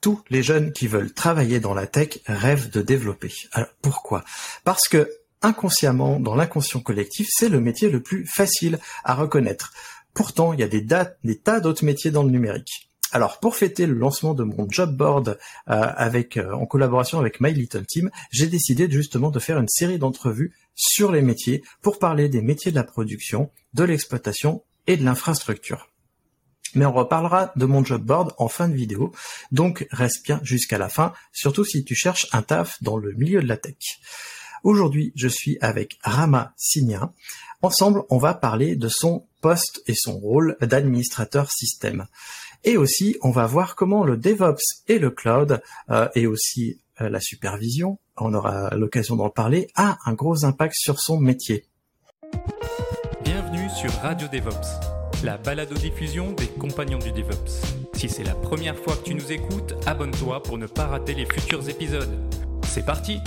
Tous les jeunes qui veulent travailler dans la tech rêvent de développer. Alors pourquoi? Parce que inconsciemment, dans l'inconscient collectif, c'est le métier le plus facile à reconnaître. Pourtant, il y a des, des tas d'autres métiers dans le numérique. Alors pour fêter le lancement de mon job board euh, avec euh, en collaboration avec My Little Team, j'ai décidé justement de faire une série d'entrevues sur les métiers pour parler des métiers de la production, de l'exploitation et de l'infrastructure. Mais on reparlera de mon job board en fin de vidéo, donc reste bien jusqu'à la fin, surtout si tu cherches un taf dans le milieu de la tech. Aujourd'hui, je suis avec Rama Signa. Ensemble, on va parler de son poste et son rôle d'administrateur système. Et aussi, on va voir comment le DevOps et le cloud, euh, et aussi euh, la supervision, on aura l'occasion d'en parler, a un gros impact sur son métier. Bienvenue sur Radio DevOps, la balado-diffusion des compagnons du DevOps. Si c'est la première fois que tu nous écoutes, abonne-toi pour ne pas rater les futurs épisodes. C'est parti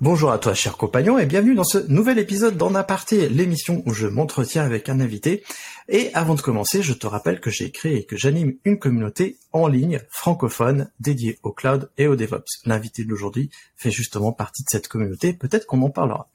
Bonjour à toi, cher compagnon, et bienvenue dans ce nouvel épisode d'En Aparté, l'émission où je m'entretiens avec un invité. Et avant de commencer, je te rappelle que j'ai créé et que j'anime une communauté en ligne francophone dédiée au cloud et au DevOps. L'invité d'aujourd'hui fait justement partie de cette communauté, peut-être qu'on en parlera.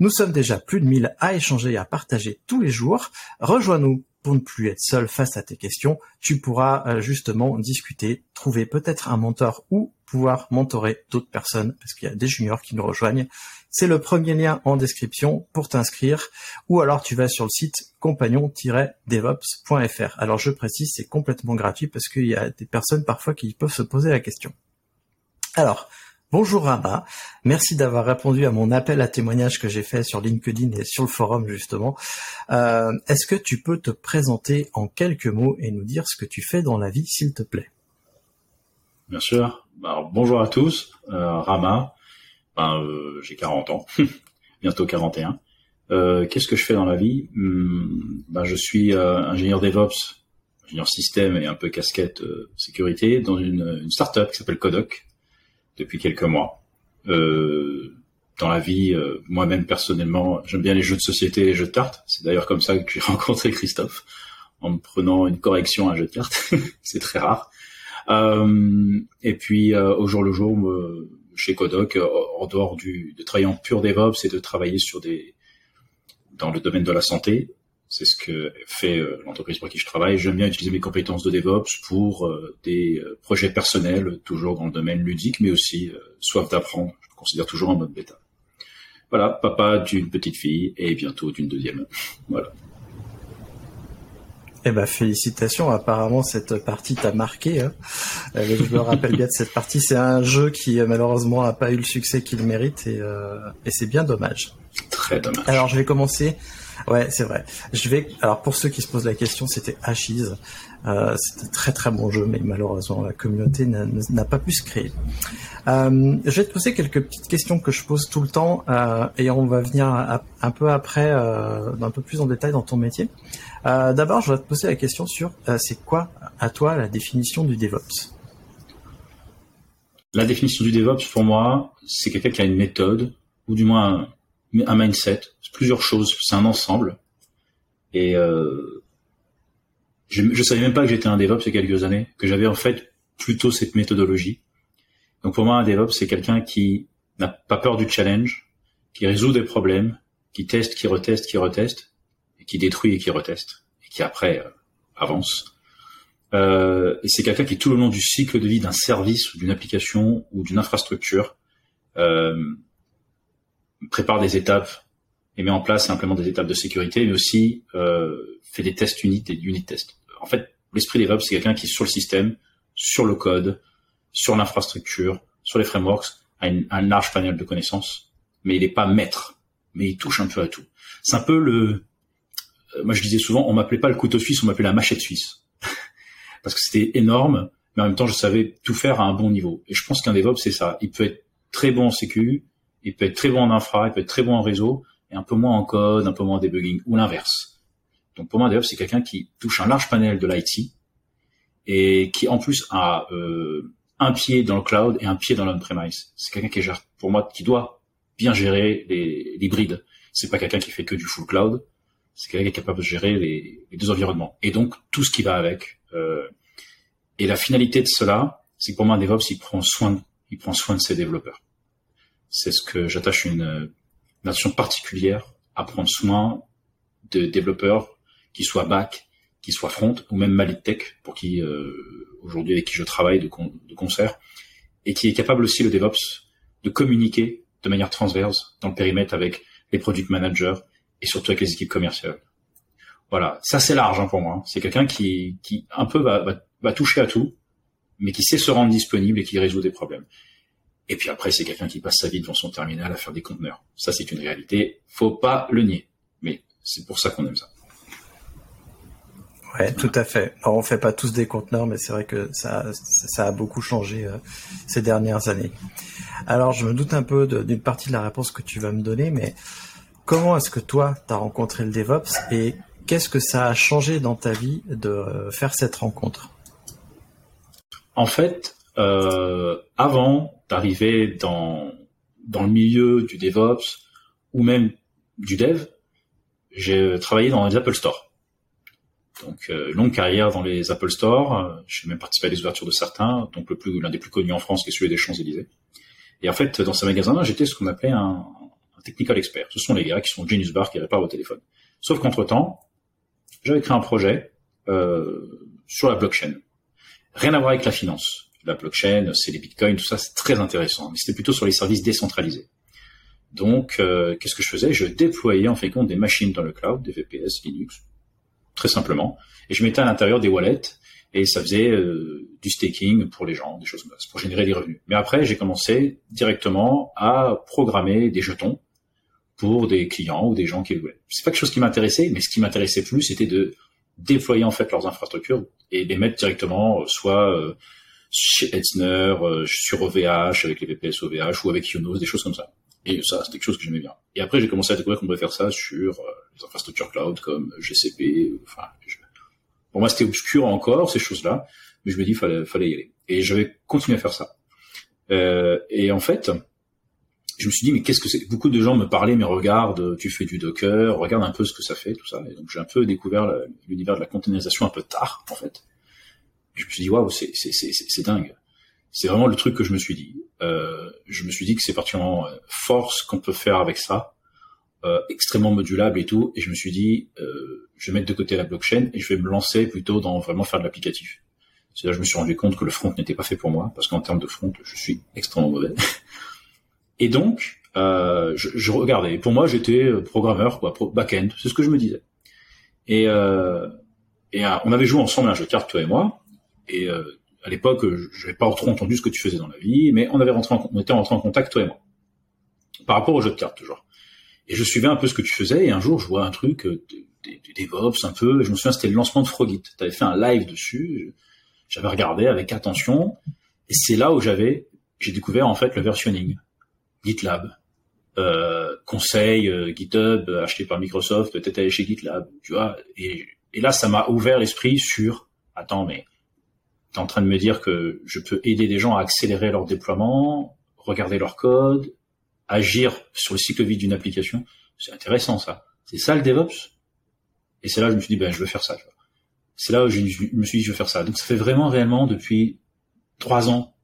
Nous sommes déjà plus de 1000 à échanger et à partager tous les jours. Rejoins-nous pour ne plus être seul face à tes questions. Tu pourras euh, justement discuter, trouver peut-être un mentor ou pouvoir mentorer d'autres personnes parce qu'il y a des juniors qui nous rejoignent. C'est le premier lien en description pour t'inscrire ou alors tu vas sur le site compagnon-devops.fr. Alors je précise, c'est complètement gratuit parce qu'il y a des personnes parfois qui peuvent se poser la question. Alors, Bonjour Rabat, merci d'avoir répondu à mon appel à témoignage que j'ai fait sur LinkedIn et sur le forum justement. Euh, est-ce que tu peux te présenter en quelques mots et nous dire ce que tu fais dans la vie, s'il te plaît? Bien sûr. Alors, bonjour à tous, euh, Rama. Ben, euh, j'ai 40 ans, bientôt 41. Euh, qu'est-ce que je fais dans la vie? Hmm, ben, Je suis ingénieur DevOps, ingénieur système et un peu casquette sécurité dans une, startup qui s'appelle Codoc depuis quelques mois. Dans la vie, moi-même personnellement, j'aime bien les jeux de société et les jeux de cartes. C'est d'ailleurs comme ça que j'ai rencontré Christophe, en me prenant une correction à un jeu de cartes. c'est très rare. Euh, et puis euh, au jour le jour, chez Kodoc, en dehors du, de travailler en pur DevOps et de travailler sur des dans le domaine de la santé, c'est ce que fait euh, l'entreprise pour qui je travaille. J'aime bien utiliser mes compétences de DevOps pour euh, des euh, projets personnels, toujours dans le domaine ludique, mais aussi soif d'apprendre. Je me considère toujours en mode bêta. Voilà, papa d'une petite fille et bientôt d'une deuxième. Voilà. Eh ben félicitations. Apparemment cette partie t'a marqué. Hein. je me rappelle bien de cette partie. C'est un jeu qui malheureusement n'a pas eu le succès qu'il mérite et, et c'est bien dommage. Très dommage. Alors je vais commencer Ouais, c'est vrai. Je vais. Alors pour ceux qui se posent la question, c'était Ashes. Euh, c'était un très très bon jeu, mais malheureusement la communauté n'a pas pu se créer. Euh, je vais te poser quelques petites questions que je pose tout le temps, euh, et on va venir un peu après, euh, un peu plus en détail dans ton métier. Euh, D'abord, je vais te poser la question sur euh, c'est quoi à toi la définition du DevOps? La définition du DevOps pour moi, c'est quelqu'un qui a une méthode, ou du moins un, mindset, plusieurs choses. C'est un ensemble. Et euh, je, je savais même pas que j'étais un DevOps il y a quelques années, que j'avais en fait plutôt cette méthodologie. Donc pour moi, un DevOps, c'est quelqu'un qui n'a pas peur du challenge, qui résout des problèmes, qui teste, qui reteste, qui reteste, et qui détruit et qui reteste, et qui après euh, avance. Euh, et c'est quelqu'un qui tout le long du cycle de vie d'un service d'une application ou d'une infrastructure euh, prépare des étapes et met en place simplement des étapes de sécurité, mais aussi euh, fait des tests unit et unit tests. En fait, l'esprit DevOps, c'est quelqu'un qui sur le système, sur le code, sur l'infrastructure, sur les frameworks, a un large panel de connaissances, mais il n'est pas maître, mais il touche un peu à tout. C'est un peu le moi je disais souvent, on m'appelait pas le couteau suisse, on m'appelait la machette suisse. Parce que c'était énorme, mais en même temps, je savais tout faire à un bon niveau. Et je pense qu'un DevOps, c'est ça. Il peut être très bon en sécu, il peut être très bon en infra, il peut être très bon en réseau, et un peu moins en code, un peu moins en debugging, ou l'inverse. Donc pour moi, un DevOps, c'est quelqu'un qui touche un large panel de l'IT, et qui en plus a euh, un pied dans le cloud et un pied dans l'on-premise. C'est quelqu'un qui gère, pour moi, qui doit bien gérer les hybrides. C'est pas quelqu'un qui fait que du full cloud, c'est quelqu'un qui est capable de gérer les, deux environnements. Et donc tout ce qui va avec. Euh, et la finalité de cela, c'est que pour moi, un DevOps, il prend soin, il prend soin de ses développeurs. C'est ce que j'attache une nation particulière à prendre soin de développeurs qui soient back, qui soient front, ou même Malitech, pour qui euh, aujourd'hui avec qui je travaille de concert, et qui est capable aussi le DevOps de communiquer de manière transverse dans le périmètre avec les product managers et surtout avec les équipes commerciales. Voilà, ça c'est large hein, pour moi. C'est quelqu'un qui, qui un peu va, va, toucher à tout, mais qui sait se rendre disponible et qui résout des problèmes. Et puis après, c'est quelqu'un qui passe sa vie devant son terminal à faire des conteneurs. Ça, c'est une réalité. Faut pas le nier. Mais c'est pour ça qu'on aime ça. Ouais, tout à fait. Alors, on fait pas tous des conteneurs, mais c'est vrai que ça, ça a beaucoup changé euh, ces dernières années. Alors, je me doute un peu d'une partie de la réponse que tu vas me donner, mais comment est-ce que toi, tu as rencontré le DevOps et qu'est-ce que ça a changé dans ta vie de euh, faire cette rencontre? En fait, euh, avant d'arriver dans le milieu du DevOps ou même du Dev, j'ai travaillé dans les Apple Store. Donc euh, longue carrière dans les Apple Store. J'ai même participé à des ouvertures de certains, donc l'un des plus connus en France qui est celui des Champs Élysées. Et en fait, dans ces magasins-là, j'étais ce qu'on appelait un, technical expert. Ce sont les gars qui sont Genius Bar qui réparent vos téléphones. Sauf qu'entre temps, j'avais créé un projet euh, sur la blockchain. Rien à voir avec la finance. La blockchain, c'est les bitcoins, tout ça, c'est très intéressant. Mais c'était plutôt sur les services décentralisés. Donc, euh, qu'est-ce que je faisais? Je déployais en fait des machines dans le cloud, des VPS, Linux, très simplement, et je mettais à l'intérieur des wallets et ça faisait euh, du staking pour les gens, des choses comme ça, pour générer des revenus. Mais après, j'ai commencé directement à programmer des jetons pour des clients ou des gens qui le voulaient. C'est pas quelque chose qui m'intéressait, mais ce qui m'intéressait plus, c'était de déployer en fait leurs infrastructures et les mettre directement, euh, soit euh, chez Etzner, euh, sur OVH, avec les VPS OVH, ou avec Ionos, des choses comme ça. Et ça, c'était quelque chose que j'aimais bien. Et après, j'ai commencé à découvrir qu'on pouvait faire ça sur les infrastructures cloud comme GCP. Pour moi, c'était obscur encore ces choses-là, mais je me dis fallait fallait y aller. Et je vais continuer à faire ça. Et en fait, je me suis dit mais qu'est-ce que c'est? Beaucoup de gens me parlaient mais regarde, tu fais du Docker, regarde un peu ce que ça fait, tout ça. Et donc j'ai un peu découvert l'univers de la containerisation un peu tard en fait. Et je me suis dit waouh, c'est c'est dingue. C'est vraiment le truc que je me suis dit. Euh, je me suis dit que c'est particulièrement euh, force qu'on peut faire avec ça, euh, extrêmement modulable et tout. Et je me suis dit, euh, je vais mettre de côté la blockchain et je vais me lancer plutôt dans vraiment faire de l'applicatif. C'est là que je me suis rendu compte que le front n'était pas fait pour moi parce qu'en termes de front, je suis extrêmement mauvais. Et donc, euh, je, je, regardais. Pour moi, j'étais programmeur, quoi, back-end. C'est ce que je me disais. Et, euh, et euh, on avait joué ensemble à un jeu de cartes, toi et moi. Et euh, à l'époque, je n'avais pas trop entendu ce que tu faisais dans la vie, mais on avait rentré, en, on était rentré en contact, toi et moi, par rapport au jeu de cartes toujours. Et je suivais un peu ce que tu faisais. Et un jour, je vois un truc, euh, des, des DevOps un peu. Et je me souviens, c'était le lancement de Frogit. Tu avais fait un live dessus. J'avais regardé avec attention. Et c'est là où j'avais, j'ai découvert en fait le versionning. GitLab, euh, conseil euh, GitHub acheté par Microsoft, peut-être aller chez GitLab, tu vois. Et, là, ça m'a ouvert l'esprit sur, attends, mais t'es en train de me dire que je peux aider des gens à accélérer leur déploiement, regarder leur code, agir sur le cycle de vie d'une application. C'est intéressant ça. C'est ça le DevOps? Et c'est là je me suis dit, ben je veux faire ça. C'est là où je me suis dit, je veux faire ça. Donc ça fait vraiment réellement depuis trois ans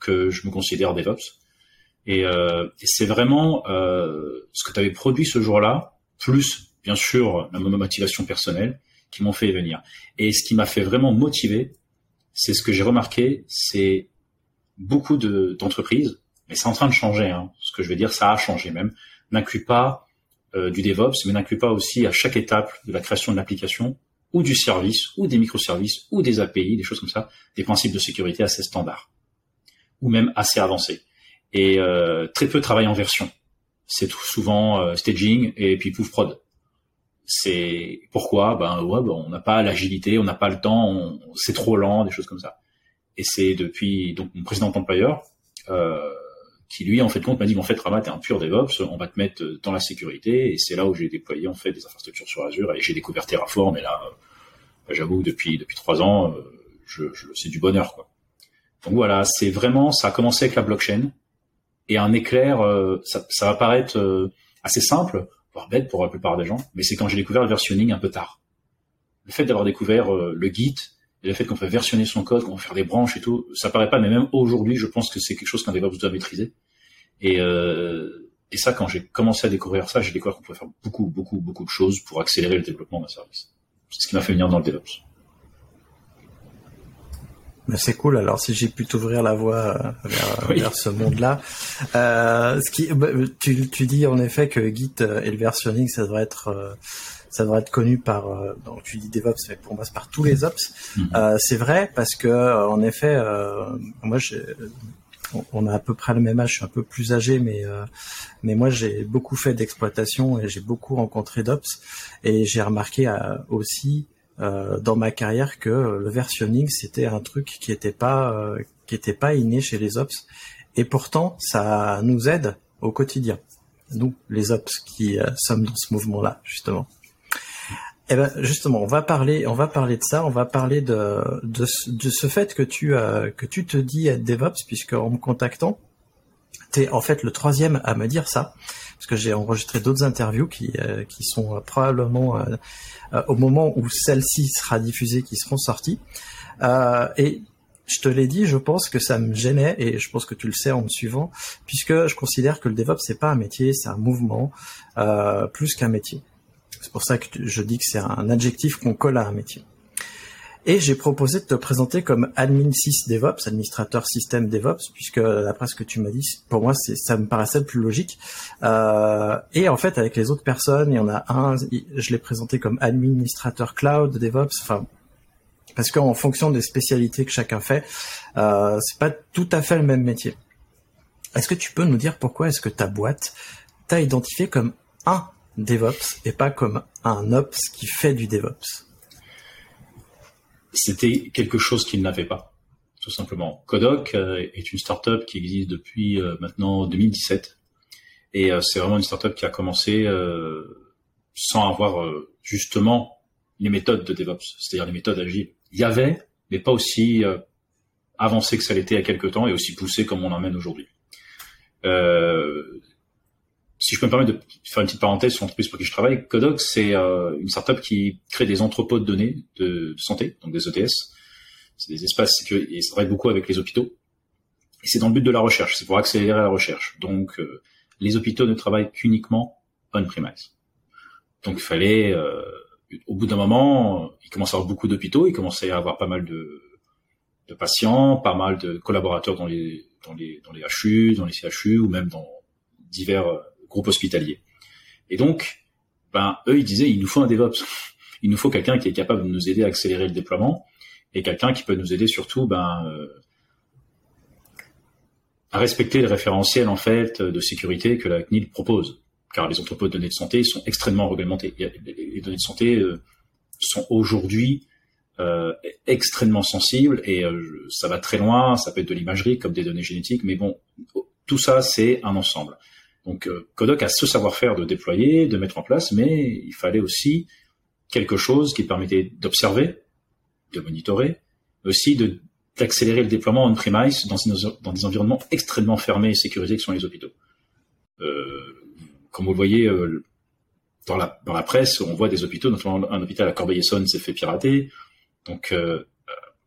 que je me considère DevOps. Et, euh, c'est vraiment euh, ce que tu avais produit ce jour-là, plus bien sûr la motivation personnelle, qui m'ont fait venir. Et ce qui m'a fait vraiment motiver, c'est ce que j'ai remarqué, c'est beaucoup d'entreprises, mais c'est en train de changer. Hein. Ce que je veux dire, ça a changé même. N'inclut pas euh, du DevOps, mais n'inclut pas aussi à chaque étape de la création de l'application ou du service ou des microservices ou des API, des choses comme ça, des principes de sécurité assez standards ou même assez avancés et euh, très peu travaillent en version. C'est souvent euh, staging et puis pouf prod. C'est pourquoi? Ben ouais, ben, on n'a pas l'agilité, on n'a pas le temps, c'est trop lent, des choses comme ça. Et c'est depuis donc mon précédent employeur euh, qui lui en fait compte m'a dit en fait Ramat t'es un pur DevOps, on va te mettre dans la sécurité et c'est là où j'ai déployé en fait des infrastructures sur Azure et j'ai découvert Terraform et là euh, j'avoue depuis depuis trois ans euh, je, je c'est du bonheur quoi. Donc voilà c'est vraiment ça a commencé avec la blockchain et un éclair euh, ça, va paraître euh, assez simple voire bête pour la plupart des gens mais c'est quand j'ai découvert le versionning un peu tard. Le fait d'avoir découvert le Git et le fait qu'on peut versionner son code, qu'on peut faire des branches et tout, ça paraît pas, mais même aujourd'hui, je pense que c'est quelque chose qu'un DevOps doit maîtriser. Et, euh, et ça, quand j'ai commencé à découvrir ça, j'ai découvert qu'on pouvait faire beaucoup, beaucoup, beaucoup de choses pour accélérer le développement d'un service. C'est ce qui m'a fait venir dans le DevOps. C'est cool. Alors, si j'ai pu t'ouvrir la voie euh, vers, ce monde-là, euh, ce qui, bah, tu, tu dis en effet que Git et le versionning, ça devrait être euh, ça devrait être connu par, euh, donc tu dis DevOps, mais pour moi c'est par tous les ops. Mhm. Euh, c'est vrai parce que euh, en effet, moi on a à peu près le même âge, je suis un peu plus âgé, mais mais moi j'ai beaucoup fait d'exploitation et j'ai beaucoup rencontré d'ops et j'ai remarqué aussi dans ma carrière que le versionning c'était un truc qui était pas qui était pas inné chez les ops. Et pourtant ça nous aide au quotidien. Nous les ops qui sommes dans ce mouvement là justement. Eh ben justement, on va parler, on va parler de ça, on va parler de de, de ce fait que tu euh, que tu te dis être DevOps puisque en me contactant, tu es en fait le troisième à me dire ça parce que j'ai enregistré d'autres interviews qui euh, qui sont euh, probablement au moment où celle-ci sera diffusée qui seront sorties et je te l'ai dit, je pense que ça me gênait et je pense que tu le sais en me suivant, puisque je considère que le DevOps c'est pas un métier, c'est un mouvement plus qu'un métier. C'est pour ça que je dis que c'est un adjectif qu'on colle à un métier. Et j'ai proposé de te présenter comme admin 6 DevOps, administrateur système DevOps, puisque d'après ce que tu m'as dit, pour moi, ça me paraissait le plus logique. Euh, et en fait, avec les autres personnes, il y en a un, je l'ai présenté comme administrateur cloud DevOps, enfin, parce qu'en fonction des spécialités que chacun fait, euh, c'est pas tout à fait le même métier. Est-ce que tu peux nous dire pourquoi est-ce que ta boîte t'a identifié comme un DevOps et pas comme un Ops qui fait du DevOps? C'était quelque chose qu'il n'avait pas, tout simplement. Kodoc euh, est une startup qui existe depuis euh, maintenant 2017 et euh, c'est vraiment une startup qui a commencé sans avoir justement les méthodes de DevOps, c'est-à-dire les méthodes agiles. Il y avait, mais pas aussi avancé que ça l'était il y a quelques temps et aussi poussé comme on l'emmène aujourd'hui. Si je peux me permettre de faire une petite parenthèse sur l'entreprise pour qui je travaille, Codoc, c'est euh, une startup qui crée des entrepôts de données de, santé, donc des ETS. C'est des espaces sécurisés, et ça travaille beaucoup avec les hôpitaux. Et c'est dans le but de la recherche, c'est pour accélérer la recherche. Donc, euh, les hôpitaux ne travaillent qu'uniquement on-premise. Donc, il fallait, euh, au bout d'un moment, il commençait à avoir beaucoup d'hôpitaux, il commençait à avoir pas mal de, de patients, pas mal de collaborateurs dans les, dans les, dans les HU, dans les CHU, ou même dans divers groupe hospitalier. Et donc, ben, eux, ils disaient, il nous faut un DevOps. Il nous faut quelqu'un qui est capable de nous aider à accélérer le déploiement et quelqu'un qui peut nous aider surtout, ben, euh, à respecter le référentiel, en fait, de sécurité que la CNIL propose. Car les entrepôts de données de santé sont extrêmement réglementés. Les données de santé euh, sont aujourd'hui euh, extrêmement sensibles et ça va très loin. Ça peut être de l'imagerie comme des données génétiques, mais bon, tout ça c'est un ensemble. Donc euh, Codoc a ce savoir-faire de déployer, de mettre en place, mais il fallait aussi quelque chose qui permettait d'observer, de monitorer, aussi d'accélérer le déploiement on-premise dans, dans, des environnements extrêmement fermés et sécurisés que sont les hôpitaux. Euh, comme vous le voyez euh, dans, la, presse, on voit des hôpitaux, notamment un hôpital à Corbeil-Essonne s'est fait pirater. Donc euh,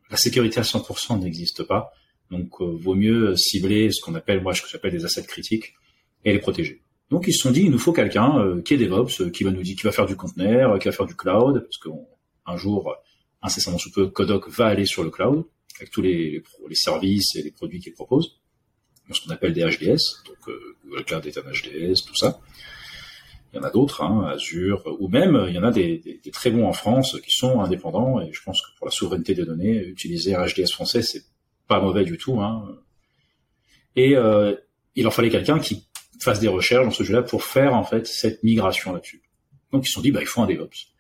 la sécurité à 100% n'existe pas. Donc vaut mieux cibler ce qu'on appelle, moi ce que j'appelle des assets critiques, et les protéger. Donc ils se sont dit, il nous faut quelqu'un euh, qui est DevOps, euh, qui va nous dire, qui va faire du conteneur, euh, qui va faire du cloud, parce qu'un jour, incessamment sous peu, Kodoc va aller sur le cloud avec tous les, les, services et les produits qu'il propose, ce qu'on appelle des HDS, donc Google Cloud Data HDS, tout ça. Il y en a d'autres, hein, Azure, ou même il y en a des, des, des, très bons en France qui sont indépendants, et je pense que pour la souveraineté des données, utiliser un HDS français, c'est pas mauvais du tout. Hein. Et il leur fallait quelqu'un qui fasse des recherches dans ce jeu-là pour faire en fait cette migration là-dessus. Donc ils se sont dit, bah il faut un DevOps.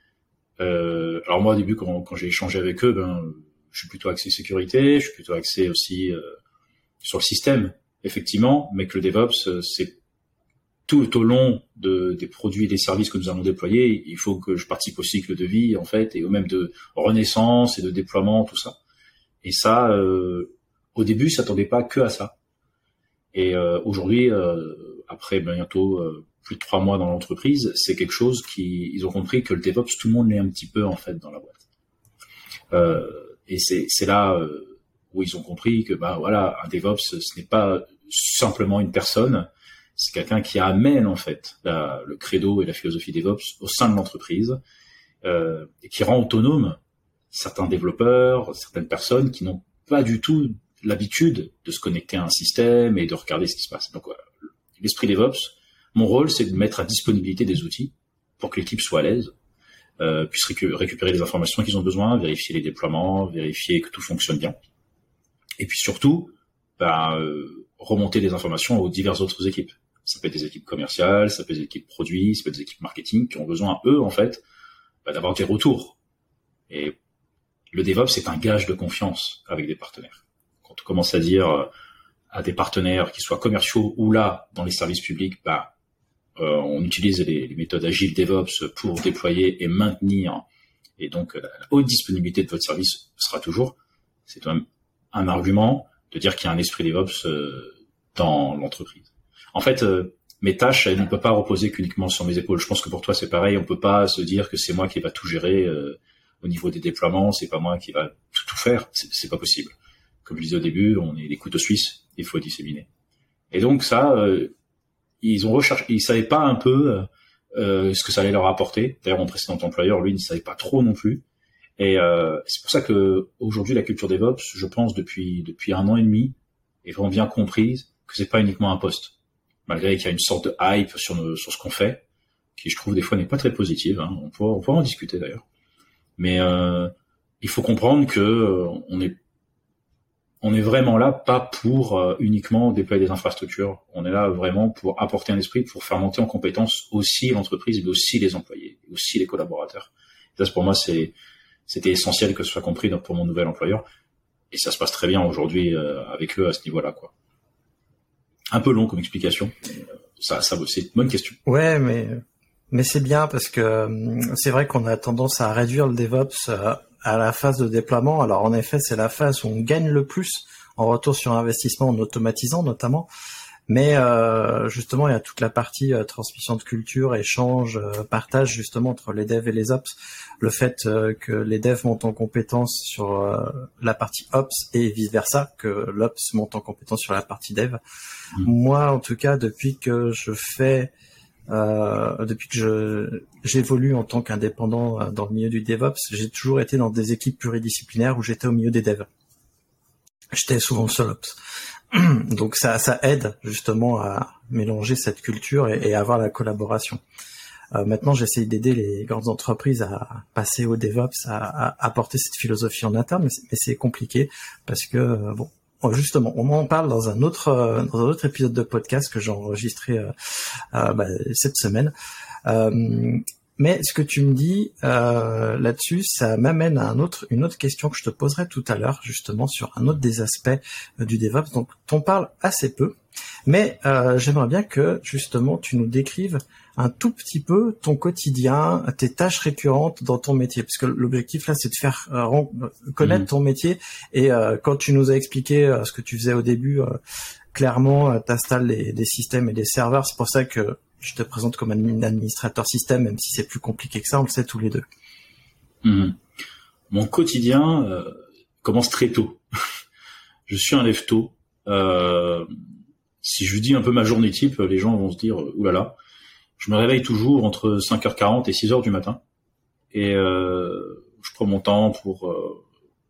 Euh, alors moi au début quand, quand j'ai échangé avec eux, ben je suis plutôt axé sécurité, je suis plutôt axé aussi euh, sur le système, effectivement, mais que le DevOps euh, c'est tout au long de, des produits et des services que nous allons déployer, il faut que je participe au cycle de vie en fait et au même de renaissance et de déploiement, tout ça. Et ça, euh, au début, s'attendait pas que à ça. Et euh, aujourd'hui, euh, après bientôt euh, plus de trois mois dans l'entreprise, c'est quelque chose qui ils ont compris que le DevOps, tout le monde l'est un petit peu en fait dans la boîte. Euh, et c'est là euh, où ils ont compris que bah voilà, un DevOps, ce n'est pas simplement une personne, c'est quelqu'un qui amène en fait la, le credo et la philosophie DevOps au sein de l'entreprise euh, et qui rend autonome certains développeurs, certaines personnes qui n'ont pas du tout l'habitude de se connecter à un système et de regarder ce qui se passe. Donc l'esprit DevOps, mon rôle c'est de mettre à disponibilité des outils pour que l'équipe soit à l'aise, euh, puisse récu récupérer les informations qu'ils ont besoin, vérifier les déploiements, vérifier que tout fonctionne bien, et puis surtout bah, euh, remonter des informations aux diverses autres équipes. Ça peut être des équipes commerciales, ça peut être des équipes produits, ça peut être des équipes marketing qui ont besoin, eux, en fait, bah, d'avoir des retours. Et le DevOps, c'est un gage de confiance avec des partenaires. Quand on commence à dire à des partenaires, qui soient commerciaux ou là, dans les services publics, bah, euh, on utilise les, les, méthodes agiles DevOps pour déployer et maintenir, et donc la haute disponibilité de votre service sera toujours, c'est quand même un argument de dire qu'il y a un esprit DevOps euh, dans l'entreprise. En fait, euh, mes tâches, elles ne peuvent pas reposer qu'uniquement sur mes épaules. Je pense que pour toi, c'est pareil. On peut pas se dire que c'est moi qui va tout gérer euh, au niveau des déploiements. C'est pas moi qui va tout, tout faire. C'est pas possible. Comme je disais au début, on est les couteaux suisses. Il faut disséminer. Et donc ça, euh, ils ont recherché. Ils savaient pas un peu euh, ce que ça allait leur apporter. D'ailleurs, mon précédent employeur, lui, ne savait pas trop non plus. Et euh, c'est pour ça que aujourd'hui, la culture DevOps, je pense depuis depuis un an et demi, est vraiment bien comprise que c'est pas uniquement un poste malgré qu'il y a une sorte de hype sur, nos, sur ce qu'on fait, qui je trouve des fois n'est pas très positive. Hein. On, pourra, on pourra en discuter d'ailleurs. Mais euh, il faut comprendre que euh, on est on est vraiment là pas pour euh, uniquement déployer des infrastructures. On est là vraiment pour apporter un esprit, pour faire monter en compétence aussi l'entreprise, mais aussi les employés, aussi les collaborateurs. Et ça, pour moi, c'est c'était essentiel que ce soit compris pour mon nouvel employeur. Et ça se passe très bien aujourd'hui euh, avec eux à ce niveau-là, quoi un peu long comme explication. Ça, ça, c'est une bonne question. Ouais, mais mais c'est bien parce que euh, c'est vrai qu'on a tendance à réduire le DevOps euh, à la phase de déploiement. Alors en effet, c'est la phase où on gagne le plus en retour sur investissement en automatisant notamment. Mais euh, justement, il y a toute la partie euh, transmission de culture, échange, euh, partage justement entre les devs et les ops. Le fait euh, que les devs montent en compétence sur la partie ops et vice versa, que l'ops monte en compétence sur la partie dev. Mmh. Moi, en tout cas, depuis que je fais, depuis que je j'évolue en tant qu'indépendant dans le milieu du DevOps, j'ai toujours été dans des équipes pluridisciplinaires où j'étais au milieu des devs. J'étais souvent seul ops. Donc ça, ça aide justement à mélanger cette culture et, et avoir la collaboration. Euh, maintenant, j'essaye d'aider les grandes entreprises à passer au DevOps, à, à apporter cette philosophie en interne, mais c'est compliqué parce que euh, bon, justement, on en parle dans un autre euh, dans un autre épisode de podcast que j'ai enregistré euh, euh, bah, cette semaine. Mais ce que tu me dis là-dessus, ça m'amène à une autre question que je te poserai tout à l'heure, justement sur un autre des aspects du DevOps. Donc, on parle assez peu, mais euh, j'aimerais bien que justement tu nous décrives un tout petit peu ton quotidien, tes tâches récurrentes dans ton métier, parce que l'objectif là, c'est de faire euh, connaître mmh. ton métier. Et euh, quand tu nous as expliqué euh, ce que tu faisais au début, clairement, tu installes des systèmes et des serveurs. C'est pour ça que je te présente comme un administrateur système, même si c'est plus compliqué que ça, on le sait tous les deux. Mmh. Mon quotidien euh, commence très tôt. je suis un lève tôt. Euh, si je dis un peu ma journée type, les gens vont se dire euh, oulala. Je me réveille toujours entre 5h40 et 6h du matin. Et euh, je prends mon temps pour euh,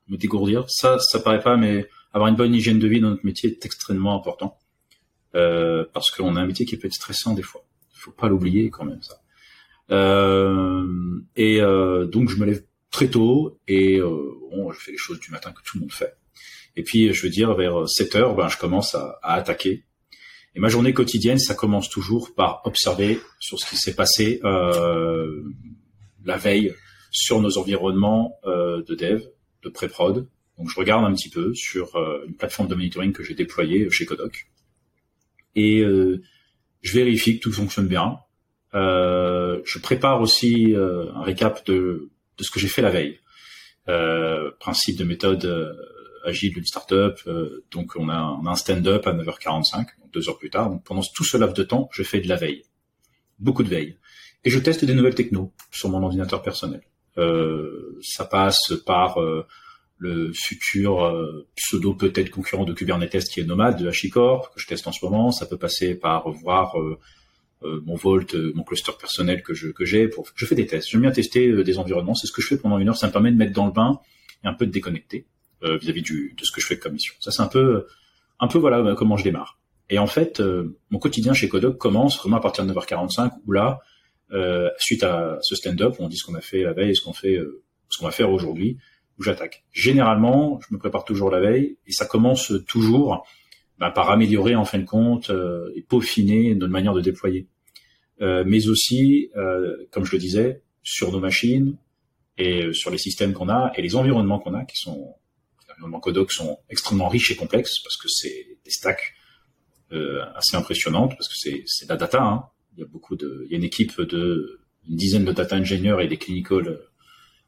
me dégourdir. Ça, ça paraît pas, mais avoir une bonne hygiène de vie dans notre métier est extrêmement important. Euh, parce qu'on a un métier qui peut être stressant des fois faut pas l'oublier quand même ça. Euh, et euh, donc je me lève très tôt et bon, je fais les choses du matin que tout le monde fait. Et puis je veux dire vers 7 heures, ben je commence à attaquer. Et ma journée quotidienne, ça commence toujours par observer sur ce qui s'est passé euh, la veille sur nos environnements euh, de dev, de pré-prod. Donc je regarde un petit peu sur euh, une plateforme de monitoring que j'ai déployée chez Kodoc. Et euh, je vérifie que tout fonctionne bien. Euh, je prépare aussi un récap de, de ce que j'ai fait la veille. principe de méthode agile d'une startup. Euh, donc on a, un stand-up à 9h45, deux heures plus tard. Donc pendant tout ce laps de temps, je fais de la veille, beaucoup de veille, et je teste des nouvelles technos sur mon ordinateur personnel. Euh, ça passe par euh, le futur euh, pseudo peut-être concurrent de Kubernetes qui est Nomad de HashiCorp que je teste en ce moment. Ça peut passer par voir mon Vault, mon cluster personnel que je que j'ai. Pour je fais des tests. J'aime bien tester des environnements. C'est ce que je fais pendant une heure. Ça me permet de mettre dans le bain et un peu de déconnecter. Euh, vis-à-vis du de ce que je fais comme mission. Ça c'est un peu un peu voilà euh, comment je démarre. Et en fait, euh, mon quotidien chez Codoc commence vraiment à partir de 9h45 où là, euh, suite à ce stand-up, on dit ce qu'on a fait la veille et ce qu'on fait, ce qu'on va faire aujourd'hui, où j'attaque. Généralement, je me prépare toujours la veille et ça commence toujours bah, par améliorer en fin de compte et peaufiner notre manière de déployer. mais aussi, comme je le disais, sur nos machines et sur les systèmes qu'on a et les environnements qu'on a qui sont environnements Codoc sont extrêmement riches et complexes parce que c'est des stacks euh, assez impressionnantes parce que c'est de la data. Hein. Il y a beaucoup de, il y a une équipe de dizaine de data ingénieurs et des clinical euh,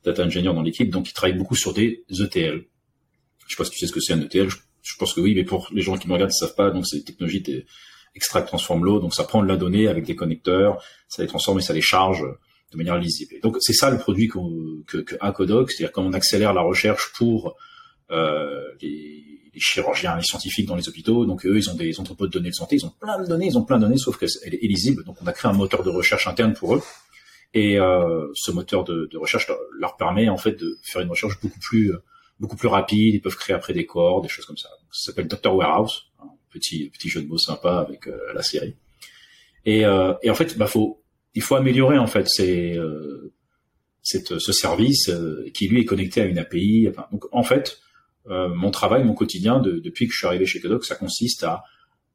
data ingénieurs dans l'équipe, donc ils travaillent beaucoup sur des ETL. Je sais pas si tu sais ce que c'est un ETL. Je, pense que oui, mais pour les gens qui me regardent, ils savent pas. Donc c'est des technologies extract, transform, load. Donc ça prend de la donnée avec des connecteurs, ça les transforme et ça les charge de manière lisible. donc c'est ça le produit que, que c'est-à-dire quand on accélère la recherche pour les, les, chirurgiens, les scientifiques dans les hôpitaux. Donc eux, ils ont des entrepôts de données de santé, ils ont plein de données, ils ont plein de données, sauf qu'elle est illisible. Donc on a créé un moteur de recherche interne pour eux. Et euh, ce moteur de, de, recherche leur, permet en fait de faire une recherche beaucoup plus beaucoup plus rapide. Ils peuvent créer après des corps, des choses comme ça. ça s'appelle Dr Warehouse, un petit petit jeu de mots sympa avec euh, la série. Et, euh, et, en fait, bah faut il faut améliorer en fait ces, euh, cette, ce service qui lui est connecté à une API. Donc en fait, euh, mon travail, mon quotidien de, depuis que je suis arrivé chez Codoc, ça consiste à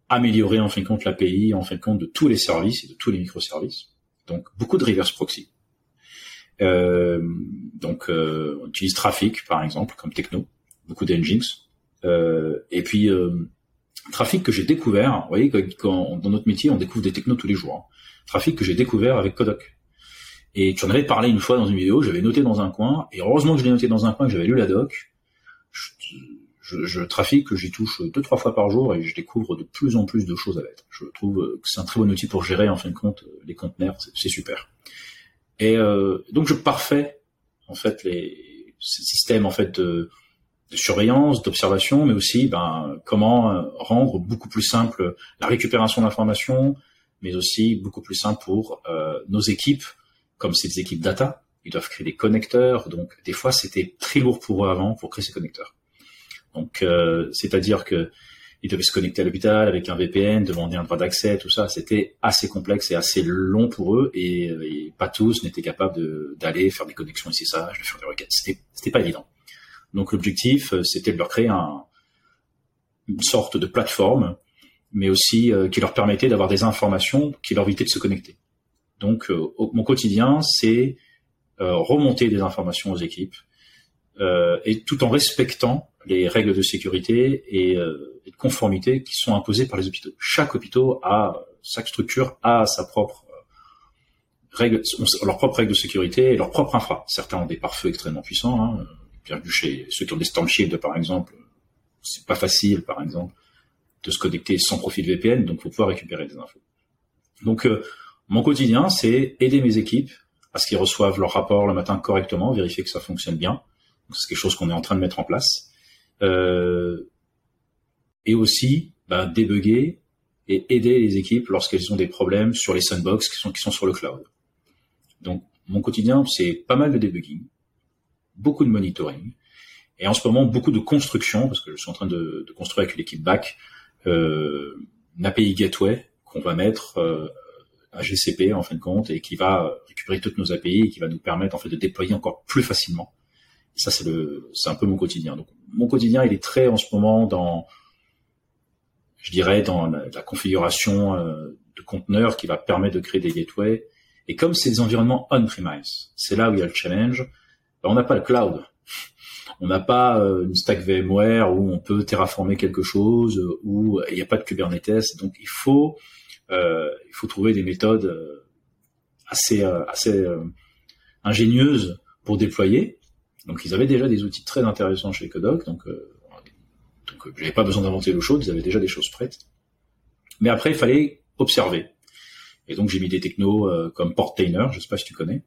améliorer en fin de compte l'API, en fin de compte de tous les services et de tous les microservices. Donc beaucoup de reverse proxy. Euh, donc euh, on utilise Trafic par exemple comme techno, beaucoup d'engines. Euh, et puis euh, Trafic que j'ai découvert, vous voyez quand, dans notre métier on découvre des technos tous les jours. Hein. Trafic que j'ai découvert avec Codoc. Et tu en avais parlé une fois dans une vidéo, j'avais noté dans un coin, et heureusement que je l'ai noté dans un coin, que j'avais lu la doc, je, je, trafique, j'y touche deux trois fois par jour et je découvre de plus en plus de choses à l'être. Je trouve que c'est un très bon outil pour gérer en fin de compte les conteneurs, c'est super. Et euh, donc je parfais en fait les systèmes en fait de, de surveillance, d'observation, mais aussi ben, comment euh, rendre beaucoup plus simple la récupération d'informations, mais aussi beaucoup plus simple pour euh, nos équipes, comme ces équipes data, ils doivent créer des connecteurs, donc des fois c'était très lourd pour eux avant pour créer ces connecteurs. Donc euh, c'est-à-dire que ils devaient se connecter à l'hôpital avec un VPN, demander un droit d'accès, tout ça, c'était assez complexe et assez long pour eux et, euh, pas tous n'étaient capables d'aller faire des connexions SSH, de faire des requêtes. C'était c'était pas évident. Donc l'objectif euh, c'était de leur créer un, une sorte de plateforme, mais aussi qui leur permettait d'avoir des informations qui leur évitaient de se connecter. Donc mon quotidien c'est euh, remonter des informations aux équipes, euh, et tout en respectant les règles de sécurité et, euh, de conformité qui sont imposées par les hôpitaux. Chaque hôpital a, chaque structure a sa propre règle, leurs propres règles de sécurité et leur propre infra. Certains ont des pare-feux extrêmement puissants. Hein. Bien chez ceux qui ont des Storm Shield, par exemple, c'est pas facile, par exemple, de se connecter sans profil VPN, donc faut pouvoir récupérer des infos. Donc, mon quotidien, c'est aider mes équipes à ce qu'ils reçoivent leur rapport le matin correctement, vérifier que ça fonctionne bien. C'est quelque chose qu'on est en train de mettre en place. Euh, et aussi bah, débugger et aider les équipes lorsqu'elles ont des problèmes sur les sandbox qui sont, qui sont sur le cloud. Donc mon quotidien, c'est pas mal de debugging, beaucoup de monitoring, et en ce moment beaucoup de construction, parce que je suis en train de, de construire avec l'équipe back euh, une API gateway qu'on va mettre euh, à GCP en fin de compte et qui va récupérer toutes nos API et qui va nous permettre en fait de déployer encore plus facilement. ça c'est le c'est un peu mon quotidien. Donc mon quotidien il est très en ce moment dans je dirais, dans la, configuration de conteneurs qui va permettre de créer des gateways. Et comme c'est des environnements on-premise, c'est là où il y a le challenge. Ben, on n'a pas le cloud. On n'a pas une stack VMware où on peut terraformer quelque chose, où il n'y a pas de Kubernetes. Donc il faut, il faut trouver des méthodes assez, assez ingénieuses pour déployer. Donc ils avaient déjà des outils très intéressants chez Codoc, donc euh, donc euh, j'avais pas besoin d'inventer l'eau chaude, ils avaient déjà des choses prêtes. Mais après il fallait observer. Et donc j'ai mis des technos euh, comme Portainer, je sais pas si tu connais.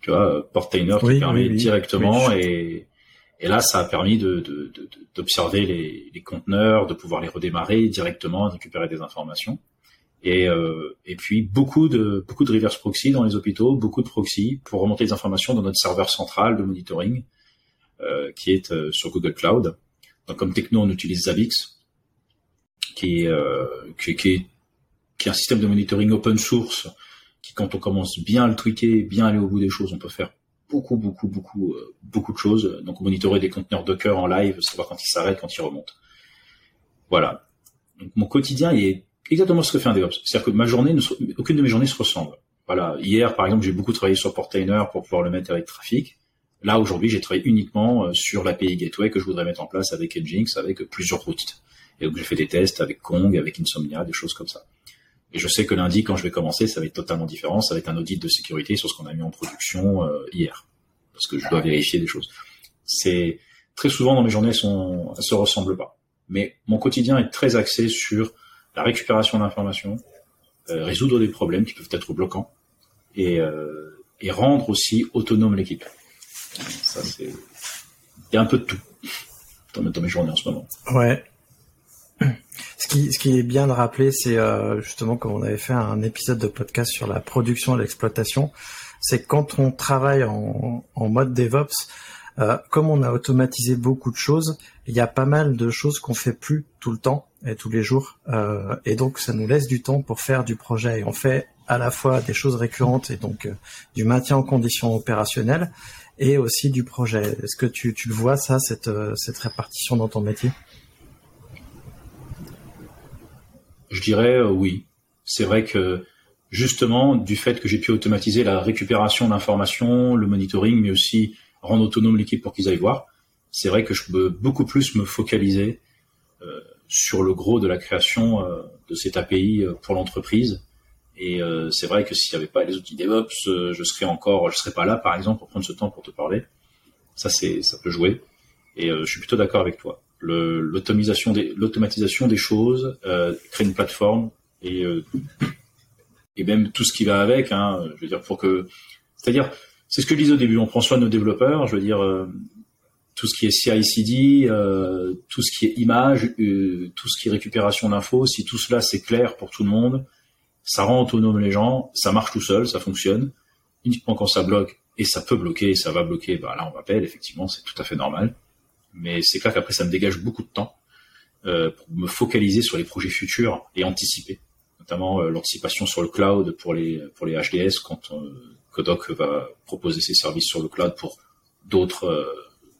Tu vois, Portainer qui permet directement et et là, ça a permis d'observer les, conteneurs, de pouvoir les redémarrer directement, récupérer des informations. Et, euh, et puis beaucoup de beaucoup de reverse proxy dans les hôpitaux, beaucoup de proxy pour remonter les informations dans notre serveur central de monitoring euh, qui est euh, sur Google Cloud. Donc comme techno, on utilise Zabbix, qui est un système de monitoring open source qui, quand on commence bien à le tweaker, bien aller au bout des choses, on peut faire beaucoup, beaucoup, beaucoup, euh, beaucoup de choses. Donc, monitorer des conteneurs Docker en live, savoir quand ils s'arrêtent, quand ils remontent. Voilà. Donc, mon quotidien il est exactement ce que fait un DevOps. C'est-à-dire que ma journée, aucune de mes journées se ressemble. Voilà. Hier, par exemple, j'ai beaucoup travaillé sur Portainer pour pouvoir le mettre avec Trafic. Là, aujourd'hui, j'ai travaillé uniquement euh, sur l'API Gateway que je voudrais mettre en place avec Nginx, avec plusieurs routes. Et donc, j'ai fait des tests avec Kong, avec Insomnia, des choses comme ça. Et je sais que lundi, quand je vais commencer, ça va être totalement différent. Ça va être un audit de sécurité sur ce qu'on a mis en production euh, hier. Parce que je dois vérifier des choses. C'est très souvent dans mes journées, sont, elles se ressemblent pas. Mais mon quotidien est très axé sur la récupération d'informations, euh, résoudre des problèmes qui peuvent être bloquants et, euh, et rendre aussi autonome l'équipe. Ça, c'est... Il y a un peu de tout dans mes journées en ce moment. Ouais. Ce qui, ce qui est bien de rappeler, c'est euh, justement comme on avait fait un épisode de podcast sur la production et l'exploitation, c'est quand on travaille en, en mode DevOps, euh, comme on a automatisé beaucoup de choses, il y a pas mal de choses qu'on fait plus tout le temps et tous les jours, euh, et donc ça nous laisse du temps pour faire du projet. Et on fait à la fois des choses récurrentes et donc euh, du maintien en condition opérationnelle et aussi du projet. Est-ce que tu, tu le vois ça, cette, euh, cette répartition dans ton métier? Je dirais oui. C'est vrai que justement, du fait que j'ai pu automatiser la récupération d'informations, le monitoring, mais aussi rendre autonome l'équipe pour qu'ils aillent voir, c'est vrai que je peux beaucoup plus me focaliser euh, sur le gros de la création euh, de cette API euh, pour l'entreprise. Et euh, c'est vrai que s'il n'y avait pas les outils DevOps, je serais encore, je serais pas là, par exemple, pour prendre ce temps pour te parler. Ça, c'est, ça peut jouer. Et je suis plutôt d'accord avec toi. L'automatisation des, des choses, créer une plateforme et et même tout ce qui va avec. Hein, je veux dire pour que, c'est-à-dire, c'est ce que je disais au début. On prend soin de nos développeurs. Je veux dire, tout ce qui est CI/CD, euh, tout ce qui est image, euh, tout ce qui est récupération d'infos, si tout cela c'est clair pour tout le monde, ça rend autonome les gens, ça marche tout seul, ça fonctionne. Uniquement quand ça bloque, et ça peut bloquer, ça va bloquer, bah là on m'appelle, effectivement, c'est tout à fait normal. Mais c'est clair qu'après ça me dégage beaucoup de temps euh, pour me focaliser sur les projets futurs et anticiper, notamment euh, l'anticipation sur le cloud pour les pour les HDS quand euh, Codoc va proposer ses services sur le cloud pour d'autres euh,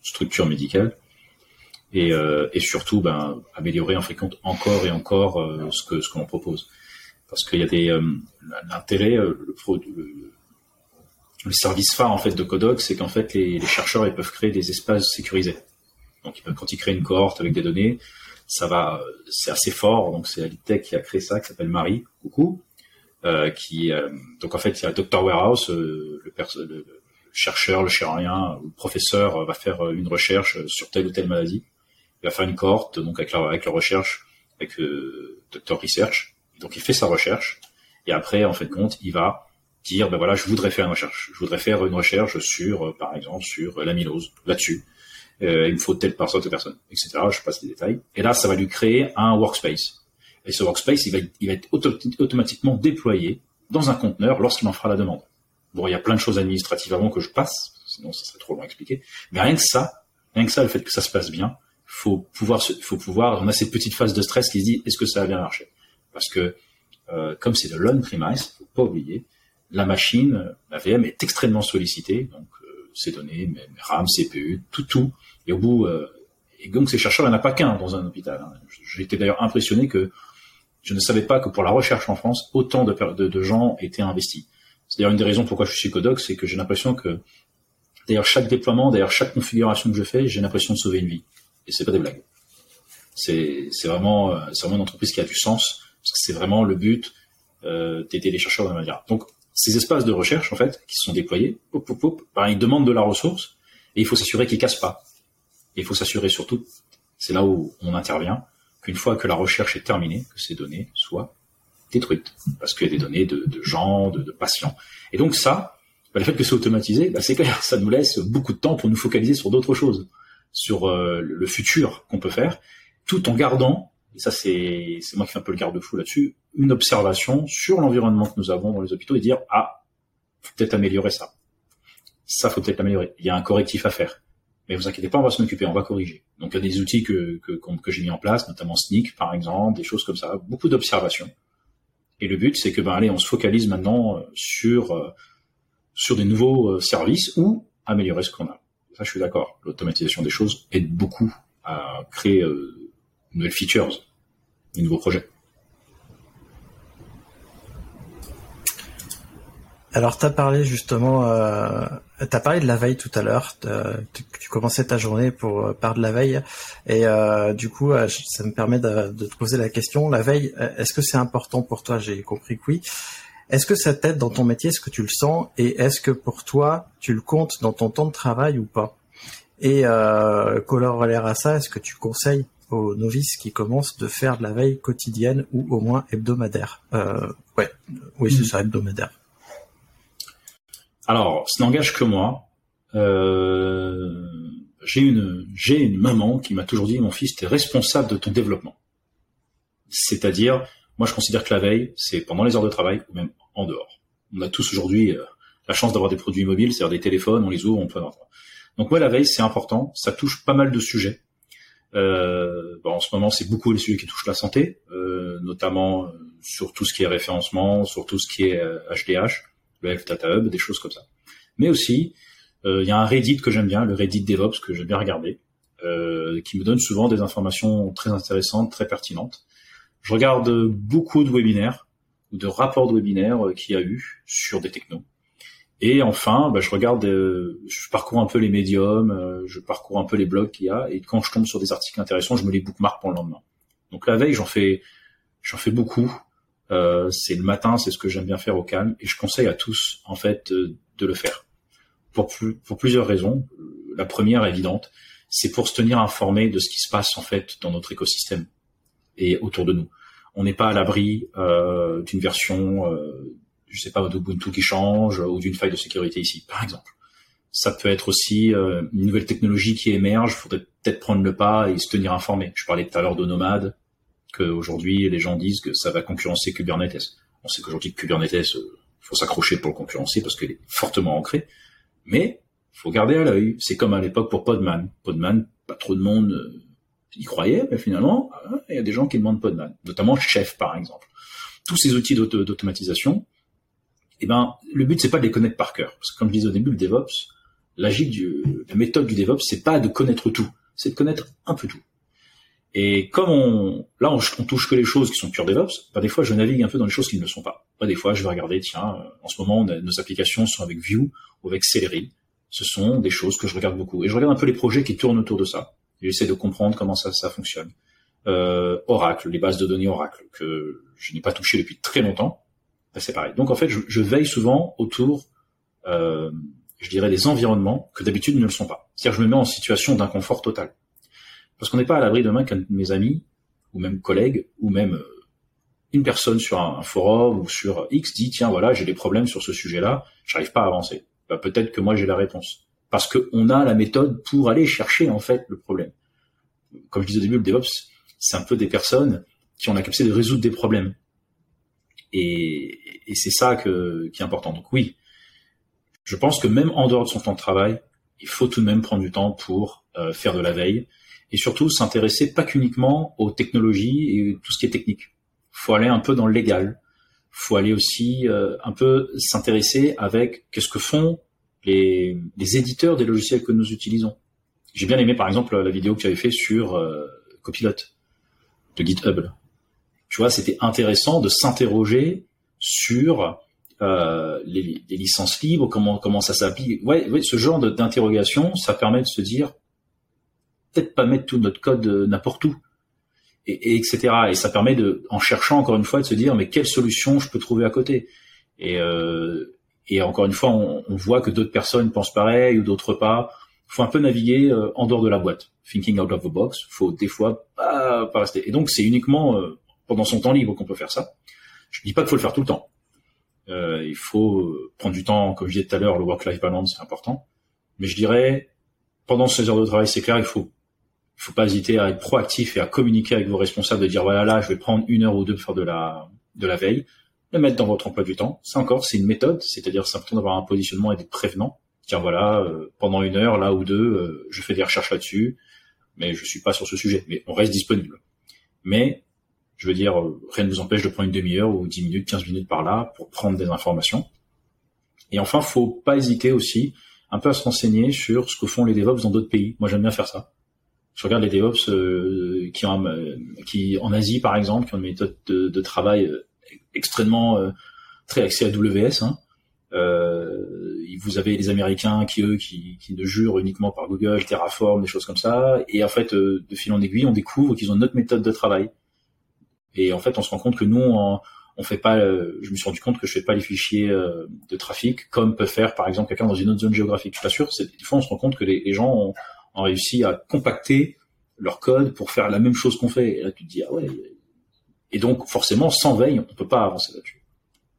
structure médicale et, euh, et surtout ben, améliorer en fréquent encore et encore euh, ce que ce qu'on propose. Parce qu'il y a des euh, l'intérêt le, le, le, service phare en fait de Codoc c'est qu'en fait les, les, chercheurs ils peuvent créer des espaces sécurisés donc quand ils créent une cohorte avec des données ça va c'est assez fort donc c'est Alitech qui a créé ça qui s'appelle Marie coucou euh, donc en fait il y a Dr Warehouse le, le, chercheur, le chirurgien le professeur euh, va faire euh, une recherche euh, sur telle ou telle maladie. Il va faire une cohorte donc avec la, recherche, avec euh, Doctor Research. Donc il fait sa recherche et après en fait compte il va dire ben voilà je voudrais faire une recherche, je voudrais faire une recherche sur par exemple sur l'amylose là-dessus. Euh, il me faut telle personne, telle personne, etc. Je passe les détails. Et là ça va lui créer un workspace. Et ce workspace il va, être automatiquement déployé dans un conteneur lorsqu'il en fera la demande. Bon, il y a plein de choses administratives avant que je passe, sinon ça serait trop long à expliquer. Mais rien que ça, rien que ça, le fait que ça se passe bien, faut pouvoir, faut pouvoir, on a cette petite phase de stress qui se dit, est-ce que ça va bien marcher Parce que euh, comme c'est de l'on-premise, faut pas oublier, la machine, la VM est extrêmement sollicitée, donc ces données, RAM, CPU, tout, tout. Et au bout, euh, Et donc ces chercheurs, il n'y en a pas qu'un dans un hôpital. Hein. J'ai été d'ailleurs impressionné que je ne savais pas que pour la recherche en France, autant de, gens étaient investis. C'est d'ailleurs une des raisons pourquoi je suis codoc, c'est que j'ai l'impression que d'ailleurs chaque déploiement, d'ailleurs chaque configuration que je fais, j'ai l'impression de sauver une vie. Et c'est pas des blagues. C'est vraiment euh, c'est vraiment une entreprise qui a du sens parce que c'est vraiment le but euh, d'aider les chercheurs de la manière. Ces espaces de recherche en fait qui sont déployés, hop, hop, hop, ben, ils demandent de la ressource et il faut s'assurer qu'ils cassent pas. Et il faut s'assurer surtout, c'est là où on intervient, qu'une fois que la recherche est terminée, que ces données soient détruites, parce qu'il y a des données de, gens, de, patients. Et donc ça, bah, le fait que c'est automatisé, bah, c'est clair, ça nous laisse beaucoup de temps pour nous focaliser sur d'autres choses, sur euh, le futur qu'on peut faire, tout en gardant, et ça c'est moi qui fais un peu le garde-fou là-dessus, une observation sur l'environnement que nous avons dans les hôpitaux et dire ah, faut peut-être améliorer ça. Ça faut peut-être l'améliorer. Il y a un correctif à faire. Mais vous inquiétez pas, on va s'en occuper, on va corriger. Donc il y a des outils que, que, que j'ai mis en place, notamment Sneak par exemple, des choses comme ça, beaucoup d'observations. Et le but, c'est que ben allez, on se focalise maintenant euh, sur euh, sur des nouveaux euh, services ou améliorer ce qu'on a. Ça, je suis d'accord. L'automatisation des choses aide beaucoup à créer nouvelles features, de nouveaux projets. Alors, tu as parlé justement, euh, parlé de la veille tout à l'heure. Tu, commençais ta journée pour euh, par de la veille, et euh, du coup, euh, ça me permet de, te poser la question. La veille, est-ce que c'est important pour toi? J'ai compris que oui. Est-ce que ça t'aide dans ton métier? Est-ce que tu le sens? Et est-ce que pour toi, tu le comptes dans ton temps de travail ou pas? Et euh, corollaire à ça, est-ce que tu conseilles aux novices qui commencent de faire de la veille quotidienne ou au moins hebdomadaire euh, Ouais, oui, c'est mm. ça, hebdomadaire. Alors, ce n'engage que moi. Euh, j'ai une j'ai une maman qui m'a toujours dit mon fils t'es responsable de ton développement. C'est-à-dire moi je considère que la veille c'est pendant les heures de travail ou même en dehors. On a tous aujourd'hui euh, la chance d'avoir des produits mobiles, c'est-à-dire des téléphones, on les ouvre, on peut avoir. Donc moi la veille c'est important, ça touche pas mal de sujets. Euh, bon, en ce moment c'est beaucoup les sujets qui touchent la santé, euh, notamment euh, sur tout ce qui est référencement, sur tout ce qui est HDH le Health Data Hub, des choses comme ça. Mais aussi, euh, il y a un Reddit que j'aime bien, le Reddit DevOps que j'aime bien regarder, euh, qui me donne souvent des informations très intéressantes, très pertinentes. Je regarde beaucoup de webinaires ou de rapports de webinaires euh, qu'il y a eu sur des technos. Et enfin, bah, je regarde, je parcours un peu les médiums, je parcours un peu les blogs qu'il y a, et quand je tombe sur des articles intéressants, je me les bookmark pour le lendemain. Donc la veille, j'en fais, j'en fais beaucoup. Euh, c'est le matin, c'est ce que j'aime bien faire au calme, et je conseille à tous en fait euh, de le faire pour, pour plusieurs raisons. La première évidente, c'est pour se tenir informé de ce qui se passe en fait dans notre écosystème et autour de nous. On n'est pas à l'abri euh, d'une version, euh, je sais pas, d'Ubuntu qui change ou d'une faille de sécurité ici, par exemple. Ça peut être aussi euh, une nouvelle technologie qui émerge. Il faudrait peut-être prendre le pas et se tenir informé. Je parlais tout à l'heure de Nomade qu'aujourd'hui les gens disent que ça va concurrencer Kubernetes. On sait qu'aujourd'hui Kubernetes, euh, faut s'accrocher pour le concurrencer parce qu'il est fortement ancré, mais faut garder à l'œil. C'est comme à l'époque pour Podman. Podman, pas trop de monde euh, y croyait, mais finalement, euh, il y a des gens qui demandent Podman, notamment Chef par exemple. Tous ces outils d'automatisation, eh ben, le but c'est pas de les connaître par cœur, parce que comme je disais au début, le DevOps, la méthode du DevOps, c'est pas de connaître tout, c'est de connaître un peu tout. Et comme on, là, on, touche que les choses qui sont pure DevOps, bah, des fois, je navigue un peu dans les choses qui ne le sont pas. Bah, des fois, je vais regarder, tiens, euh, en ce moment, nos applications sont avec Vue ou avec Celery. Ce sont des choses que je regarde beaucoup. Et je regarde un peu les projets qui tournent autour de ça. J'essaie de comprendre comment ça, fonctionne. Euh, Oracle, les bases de données Oracle, que je n'ai pas touché depuis très longtemps, c'est pareil. Donc, en fait, je, je veille souvent autour, euh, je dirais, des environnements que d'habitude ne le sont pas. C'est-à-dire, je me mets en situation d'inconfort total. Parce qu'on n'est pas à l'abri demain qu'un de mes amis, ou même collègues, ou même euh, une personne sur un, forum ou sur X dit tiens voilà j'ai des problèmes sur ce sujet-là, j'arrive pas à avancer. Bah, peut-être que moi j'ai la réponse parce qu'on a la méthode pour aller chercher en fait le problème. Comme je disais au début, le DevOps c'est un peu des personnes qui ont la capacité de résoudre des problèmes. Et, c'est ça qui est important. Donc oui, je pense que même en dehors de son temps de travail, il faut tout de même prendre du temps pour euh, faire de la veille, et surtout s'intéresser pas qu'uniquement aux technologies et tout ce qui est technique. Faut aller un peu dans le légal. Faut aller aussi euh, un peu s'intéresser avec qu'est-ce que font les, les, éditeurs des logiciels que nous utilisons. J'ai bien aimé par exemple la vidéo que tu avais fait sur euh, Copilot de GitHub. Tu vois, c'était intéressant de s'interroger sur euh, les, licences libres, comment ça s'applique. Ouais, ouais, ce genre d'interrogation, ça permet de se dire peut-être pas mettre tout notre code euh, n'importe où, et, et, etc. Et ça permet de, en cherchant encore une fois, de se dire mais quelle solution je peux trouver à côté? Et euh, et encore une fois, on, voit que d'autres personnes pensent pareil ou d'autres pas. Faut un peu naviguer en dehors de la boîte, thinking out of the box. Faut des fois pas, rester. Et donc c'est uniquement pendant son temps libre qu'on peut faire ça. Je dis pas qu'il faut le faire tout le temps. Euh, il faut prendre du temps, comme je disais tout à l'heure, le work-life balance c'est important. Mais je dirais pendant ces heures de travail, c'est clair, il faut il faut pas hésiter à être proactif et à communiquer avec vos responsables, de dire voilà là, je vais prendre une heure ou deux pour faire de la de la veille, le mettre dans votre emploi du temps. Ça encore, c'est une méthode, c'est-à-dire c'est important d'avoir un positionnement et d'être prévenant. Dire voilà, euh, pendant une heure, là ou deux, euh, je fais des recherches là-dessus, mais je suis pas sur ce sujet. Mais on reste disponible. Mais je veux dire, euh, rien ne vous empêche de prendre une demi-heure ou dix minutes, quinze minutes par là pour prendre des informations. Et enfin, faut pas hésiter aussi un peu à se renseigner sur ce que font les DevOps dans d'autres pays. Moi, j'aime bien faire ça je regarde les DevOps euh, qui, ont, euh, qui en Asie par exemple, qui ont une méthode de, de travail euh, extrêmement très axée à WS. Hein. vous avez les Américains qui eux qui, qui ne jurent uniquement par Google, Terraform, des choses comme ça. Et en fait, de fil en aiguille, on découvre qu'ils ont notre méthode de travail. Et en fait, on se rend compte que nous, on, on fait pas. je me suis rendu compte que je fais pas les fichiers de trafic comme peut faire par exemple quelqu'un dans une autre zone géographique. Je suis pas sûr. Des fois, on se rend compte que les, les gens ont, ont réussi à compacter leur code pour faire la même chose qu'on fait. Et là, tu te dis, ah ouais. Et donc, forcément, sans veille, on peut pas avancer là-dessus.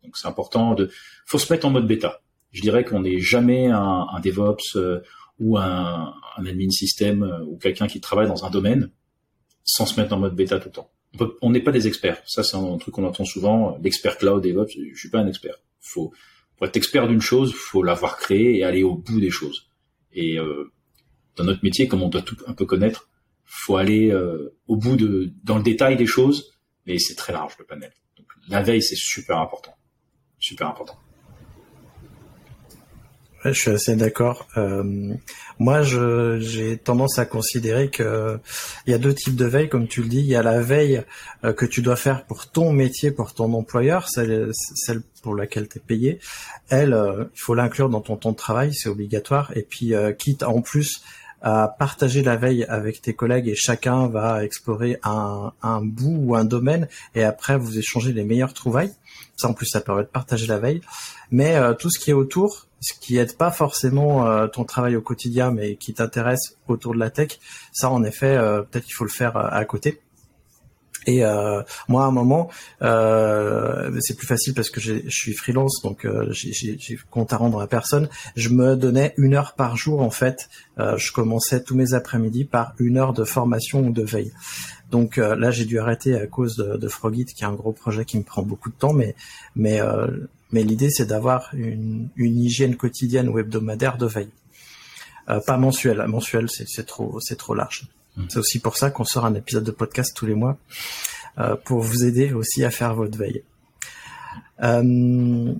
Donc, c'est important de, faut se mettre en mode bêta. Je dirais qu'on n'est jamais un, un DevOps euh, ou un, un, admin système euh, ou quelqu'un qui travaille dans un domaine sans se mettre en mode bêta tout le temps. On n'est pas des experts. Ça, c'est un truc qu'on entend souvent. L'expert cloud, DevOps, je suis pas un expert. Faut, pour être expert d'une chose, faut l'avoir créé et aller au bout des choses. Et euh, dans notre métier, comme on doit tout un peu connaître, faut aller euh, au bout de dans le détail des choses, mais c'est très large le panel. Donc, la veille, c'est super important, super important. Je suis assez d'accord. Euh, moi, j'ai tendance à considérer que il y a deux types de veille, comme tu le dis. Il y a la veille euh, que tu dois faire pour ton métier, pour ton employeur, celle, celle pour laquelle tu es payé. Elle, il faut l'inclure dans ton temps de travail, c'est obligatoire. Et puis, quitte en plus à partager la veille avec tes collègues et chacun va explorer un, un bout ou un domaine et après vous échangez les meilleures trouvailles. Ça en plus ça permet de partager la veille. Mais euh, tout ce qui est autour, ce qui aide pas forcément euh, ton travail au quotidien mais qui t'intéresse autour de la tech, ça en effet euh, peut-être qu'il faut le faire à côté. Et moi, à un moment, c'est plus facile parce que je suis freelance, donc j'ai compte à rendre à personne. Je me donnais une heure par jour, en fait. Je commençais tous mes après-midi par une heure de formation ou de veille. Donc euh, là, j'ai dû arrêter à cause de, de Frogit, qui est un gros projet qui me prend beaucoup de temps, mais mais euh, mais l'idée, c'est d'avoir une, une hygiène quotidienne ou hebdomadaire de veille. pas mensuelle. Mensuelle, c'est trop c'est trop large. Mm. C'est aussi pour ça qu'on sort un épisode de podcast tous les mois euh, pour vous aider aussi à faire votre veille. Euh...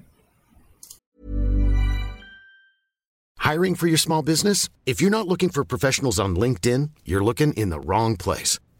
Hiring for your small business? If you're not looking for professionals on LinkedIn, you're looking in the wrong place.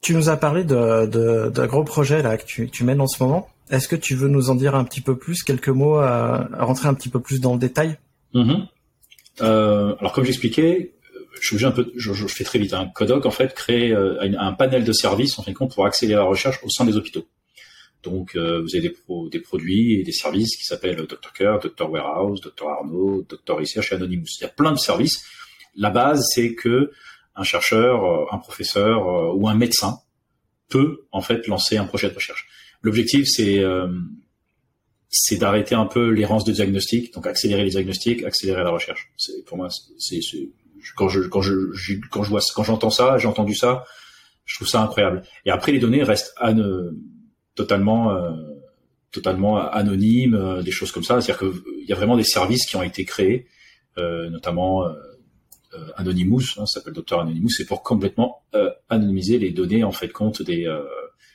Tu nous as parlé d'un de, gros projet là que tu, mènes en ce moment. Est-ce que tu veux nous en dire un petit peu plus, quelques mots, à, à rentrer un petit peu plus dans le détail? Mm -hmm. Euh, alors comme j'expliquais, je fais très vite. Un hein. Codoc en fait crée euh, un, panel de services en fin de compte pour accélérer la recherche au sein des hôpitaux. Donc euh, vous avez des, produits et des services qui s'appellent Dr Care, Dr Warehouse, Dr Arnaud, Dr Research et Anonymous. Il y a plein de services. La base c'est que un chercheur, euh, un professeur ou un médecin peut en fait lancer un projet de recherche. L'objectif c'est c'est d'arrêter un peu l'errance de diagnostic, donc accélérer les diagnostics, accélérer la recherche. C'est pour moi, c'est quand je quand je, quand je vois quand j'entends ça, j'ai entendu ça, je trouve ça incroyable. Et après, les données restent totalement euh, totalement anonymes, euh, des choses comme ça. C'est-à-dire qu'il y a vraiment des services qui ont été créés, euh, notamment euh, Anonymous, hein, ça s'appelle Docteur Anonymous, c'est pour complètement anonymiser les données en fait compte des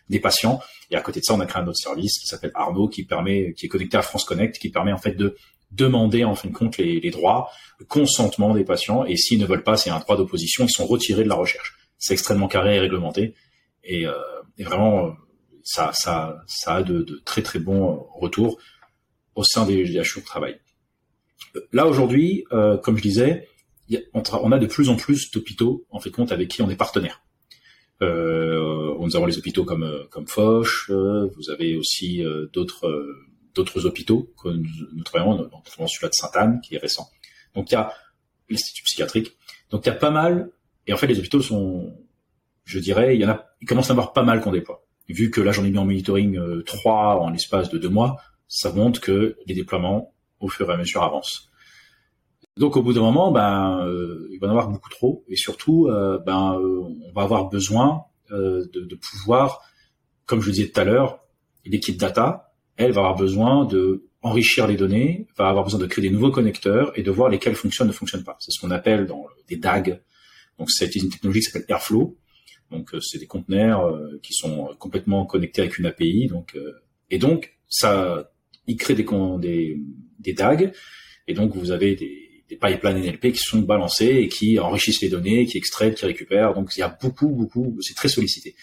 des patients. Et à côté de ça, on a créé un autre service qui s'appelle Arnaud, qui permet, qui est connecté à France Connect, qui permet en fait de demander en fin de compte les, les droits, le consentement des patients. Et s'ils ne veulent pas, c'est un droit d'opposition, ils sont retirés de la recherche. C'est extrêmement carré et réglementé. Et, euh, et vraiment, ça, ça, ça a de, de, très très bons retours au sein des GHU de travail. Là aujourd'hui, euh, comme je disais, on, a de plus en plus d'hôpitaux en fait compte avec qui on est partenaire. Euh, nous avons les hôpitaux comme euh, comme Foch, euh, vous avez aussi euh, d'autres d'autres hôpitaux que nous, travaillons, notamment celui-là de Sainte-Anne qui est récent. Donc il y a l'institut psychiatrique. Donc il y a pas mal et en fait les hôpitaux sont je dirais, il y en a il commence à avoir pas mal qu'on déploie. Vu que là j'en ai mis en monitoring euh, 3 en l'espace de deux mois, ça montre que les déploiements au fur et à mesure avancent. Donc au bout d'un moment, ben, euh, il va en avoir beaucoup trop, et surtout, euh, ben, euh, on va avoir besoin de, de, pouvoir, comme je le disais tout à l'heure, l'équipe data, elle va avoir besoin de enrichir les données, va avoir besoin de créer des nouveaux connecteurs et de voir lesquels fonctionnent, ne fonctionnent pas. C'est ce qu'on appelle dans des DAG. Donc c'est une technologie qui s'appelle Airflow. Donc c'est des conteneurs qui sont complètement connectés avec une API. Donc et donc ça, il crée des des, des DAG. Et donc vous avez des des pipelines NLP qui sont balancés et qui enrichissent les données, qui extraient, qui récupèrent. Donc il y a beaucoup, beaucoup, c'est très sollicité.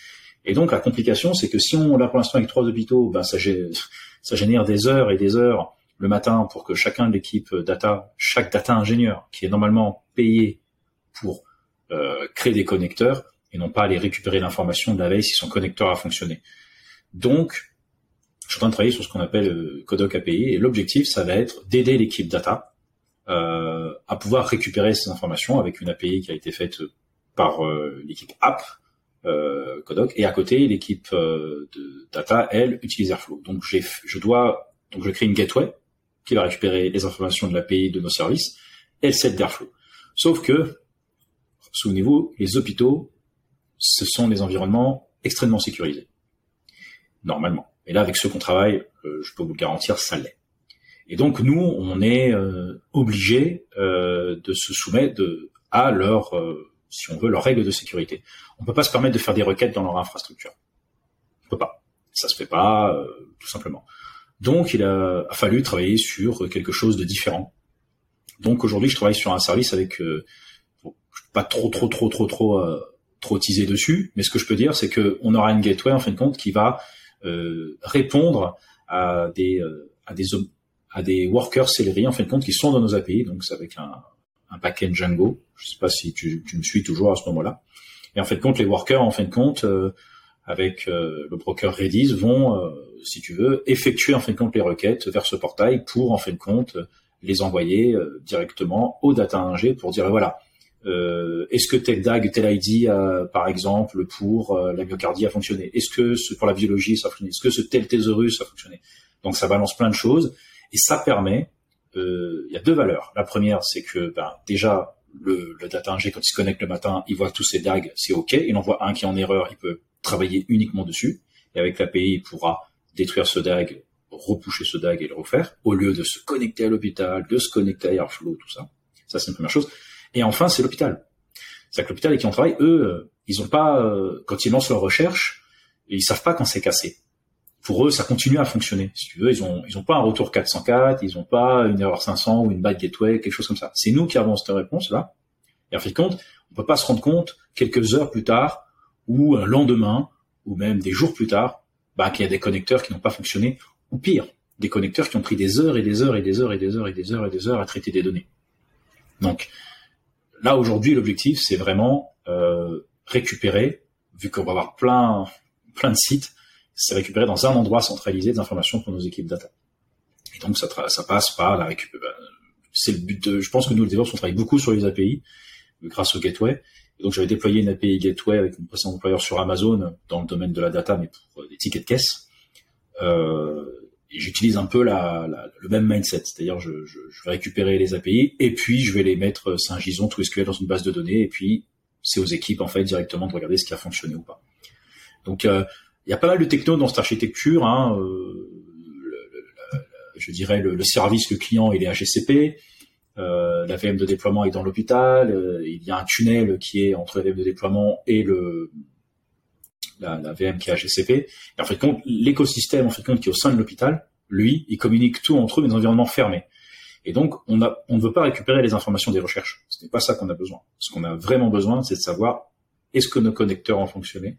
Et donc la complication, c'est que si on l'a pour l'instant avec trois hôpitaux, ben ça, génère des heures et des heures le matin pour que chacun de l'équipe data, chaque data ingénieur qui est normalement payé pour euh, créer des connecteurs et non pas aller récupérer l'information de la veille si son connecteur a fonctionné. Donc, je suis en train de travailler sur ce qu'on appelle euh, Codoc API et l'objectif, ça va être d'aider l'équipe data euh, à pouvoir récupérer ces informations avec une API qui a été faite par euh, l'équipe app euh, Codoc et à côté l'équipe euh, de data elle utilise Airflow. Donc j'ai je dois donc je crée une gateway qui va récupérer les informations de l'API de nos services et le d'Airflow. Sauf que souvenez-vous les hôpitaux ce sont des environnements extrêmement sécurisés normalement. Et là avec ceux qu'on travaille, je peux vous le garantir, ça l'est. Et donc nous, on est euh, obligé euh, de se soumettre à leur, euh, si on veut, leurs règles de sécurité. On peut pas se permettre de faire des requêtes dans leur infrastructure. On peut pas. Ça se fait pas, euh, tout simplement. Donc il a, fallu travailler sur quelque chose de différent. Donc aujourd'hui, je travaille sur un service avec euh, pas trop, trop, trop, trop, trop, euh, trop teaser dessus, mais ce que je peux dire, c'est que on aura une gateway en fin de compte qui va répondre à des à des à des workers Celery en fin de compte qui sont dans nos API, donc c'est avec un, un backend Django. Je sais pas si tu, tu, me suis toujours à ce moment-là. Et en fin de compte, les workers en fin de compte euh, avec euh, le broker Redis vont, euh, si tu veux, effectuer en fin de compte les requêtes vers ce portail pour en fin de compte les envoyer directement au data ingé pour dire voilà. est-ce que tel DAG, tel ID, par exemple, pour la myocardie a fonctionné? Est-ce que ce, pour la biologie ça a fonctionné? Est-ce que ce tel thésaurus a fonctionné? Donc ça balance plein de choses et ça permet, euh, il y a deux valeurs. La première, c'est que ben, déjà, le, le data ingé, quand il se connecte le matin, il voit tous ses DAG, c'est OK. Il en voit un qui est en erreur, il peut travailler uniquement dessus. Et avec l'API, il pourra détruire ce DAG, repousser ce DAG et le refaire, au lieu de se connecter à l'hôpital, de se connecter à Airflow, tout ça. Ça, c'est une première chose. Et enfin, c'est l'hôpital. C'est-à-dire que l'hôpital et qui en travaille, eux, euh, ils ont pas, euh, quand ils lancent leur recherche, ils savent pas quand c'est cassé pour eux, ça continue à fonctionner. Si tu veux, ils ont, ils ont pas un retour 404, ils ont pas une erreur 500 ou une bad gateway, quelque chose comme ça. C'est nous qui avons cette réponse-là. Et en fait, compte, on peut pas se rendre compte quelques heures plus tard ou un lendemain ou même des jours plus tard, bah, qu'il y a des connecteurs qui n'ont pas fonctionné ou pire, des connecteurs qui ont pris des heures et des heures et des heures et des heures et des heures et des heures à traiter des données. Donc, là aujourd'hui, l'objectif, c'est vraiment euh, récupérer, vu qu'on va avoir plein, plein de sites, c'est récupérer dans un endroit centralisé des informations pour nos équipes data. Et donc ça, ça passe par la récupération. Bah, c'est le but de. Je pense que nous, les développeurs, on travaille beaucoup sur les API grâce au gateway. Et donc j'avais déployé une API gateway avec mon précédent employeur sur Amazon dans le domaine de la data, mais pour des tickets de caisse. Euh, et j'utilise un peu la, la, le même mindset, c'est-à-dire je, je, vais récupérer les API et puis je vais les mettre Saint-Gison tout SQL dans une base de données et puis c'est aux équipes en fait directement de regarder ce qui a fonctionné ou pas. Donc euh, il y a pas mal de techno dans cette architecture. Hein, euh, je dirais le, service, le client, il est HSCP. Euh, la VM de déploiement est dans l'hôpital. Euh, il y a un tunnel qui est entre la VM de déploiement et le la, la VM qui est HSCP. Et en fait, compte, l'écosystème en fait compte qui est au sein de l'hôpital, lui, il communique tout entre eux, mais dans un environnement. Et donc, on, a, on ne veut pas récupérer les informations des recherches. Ce n'est pas ça qu'on a besoin. Ce qu'on a vraiment besoin, c'est de savoir est-ce que nos connecteurs ont fonctionné?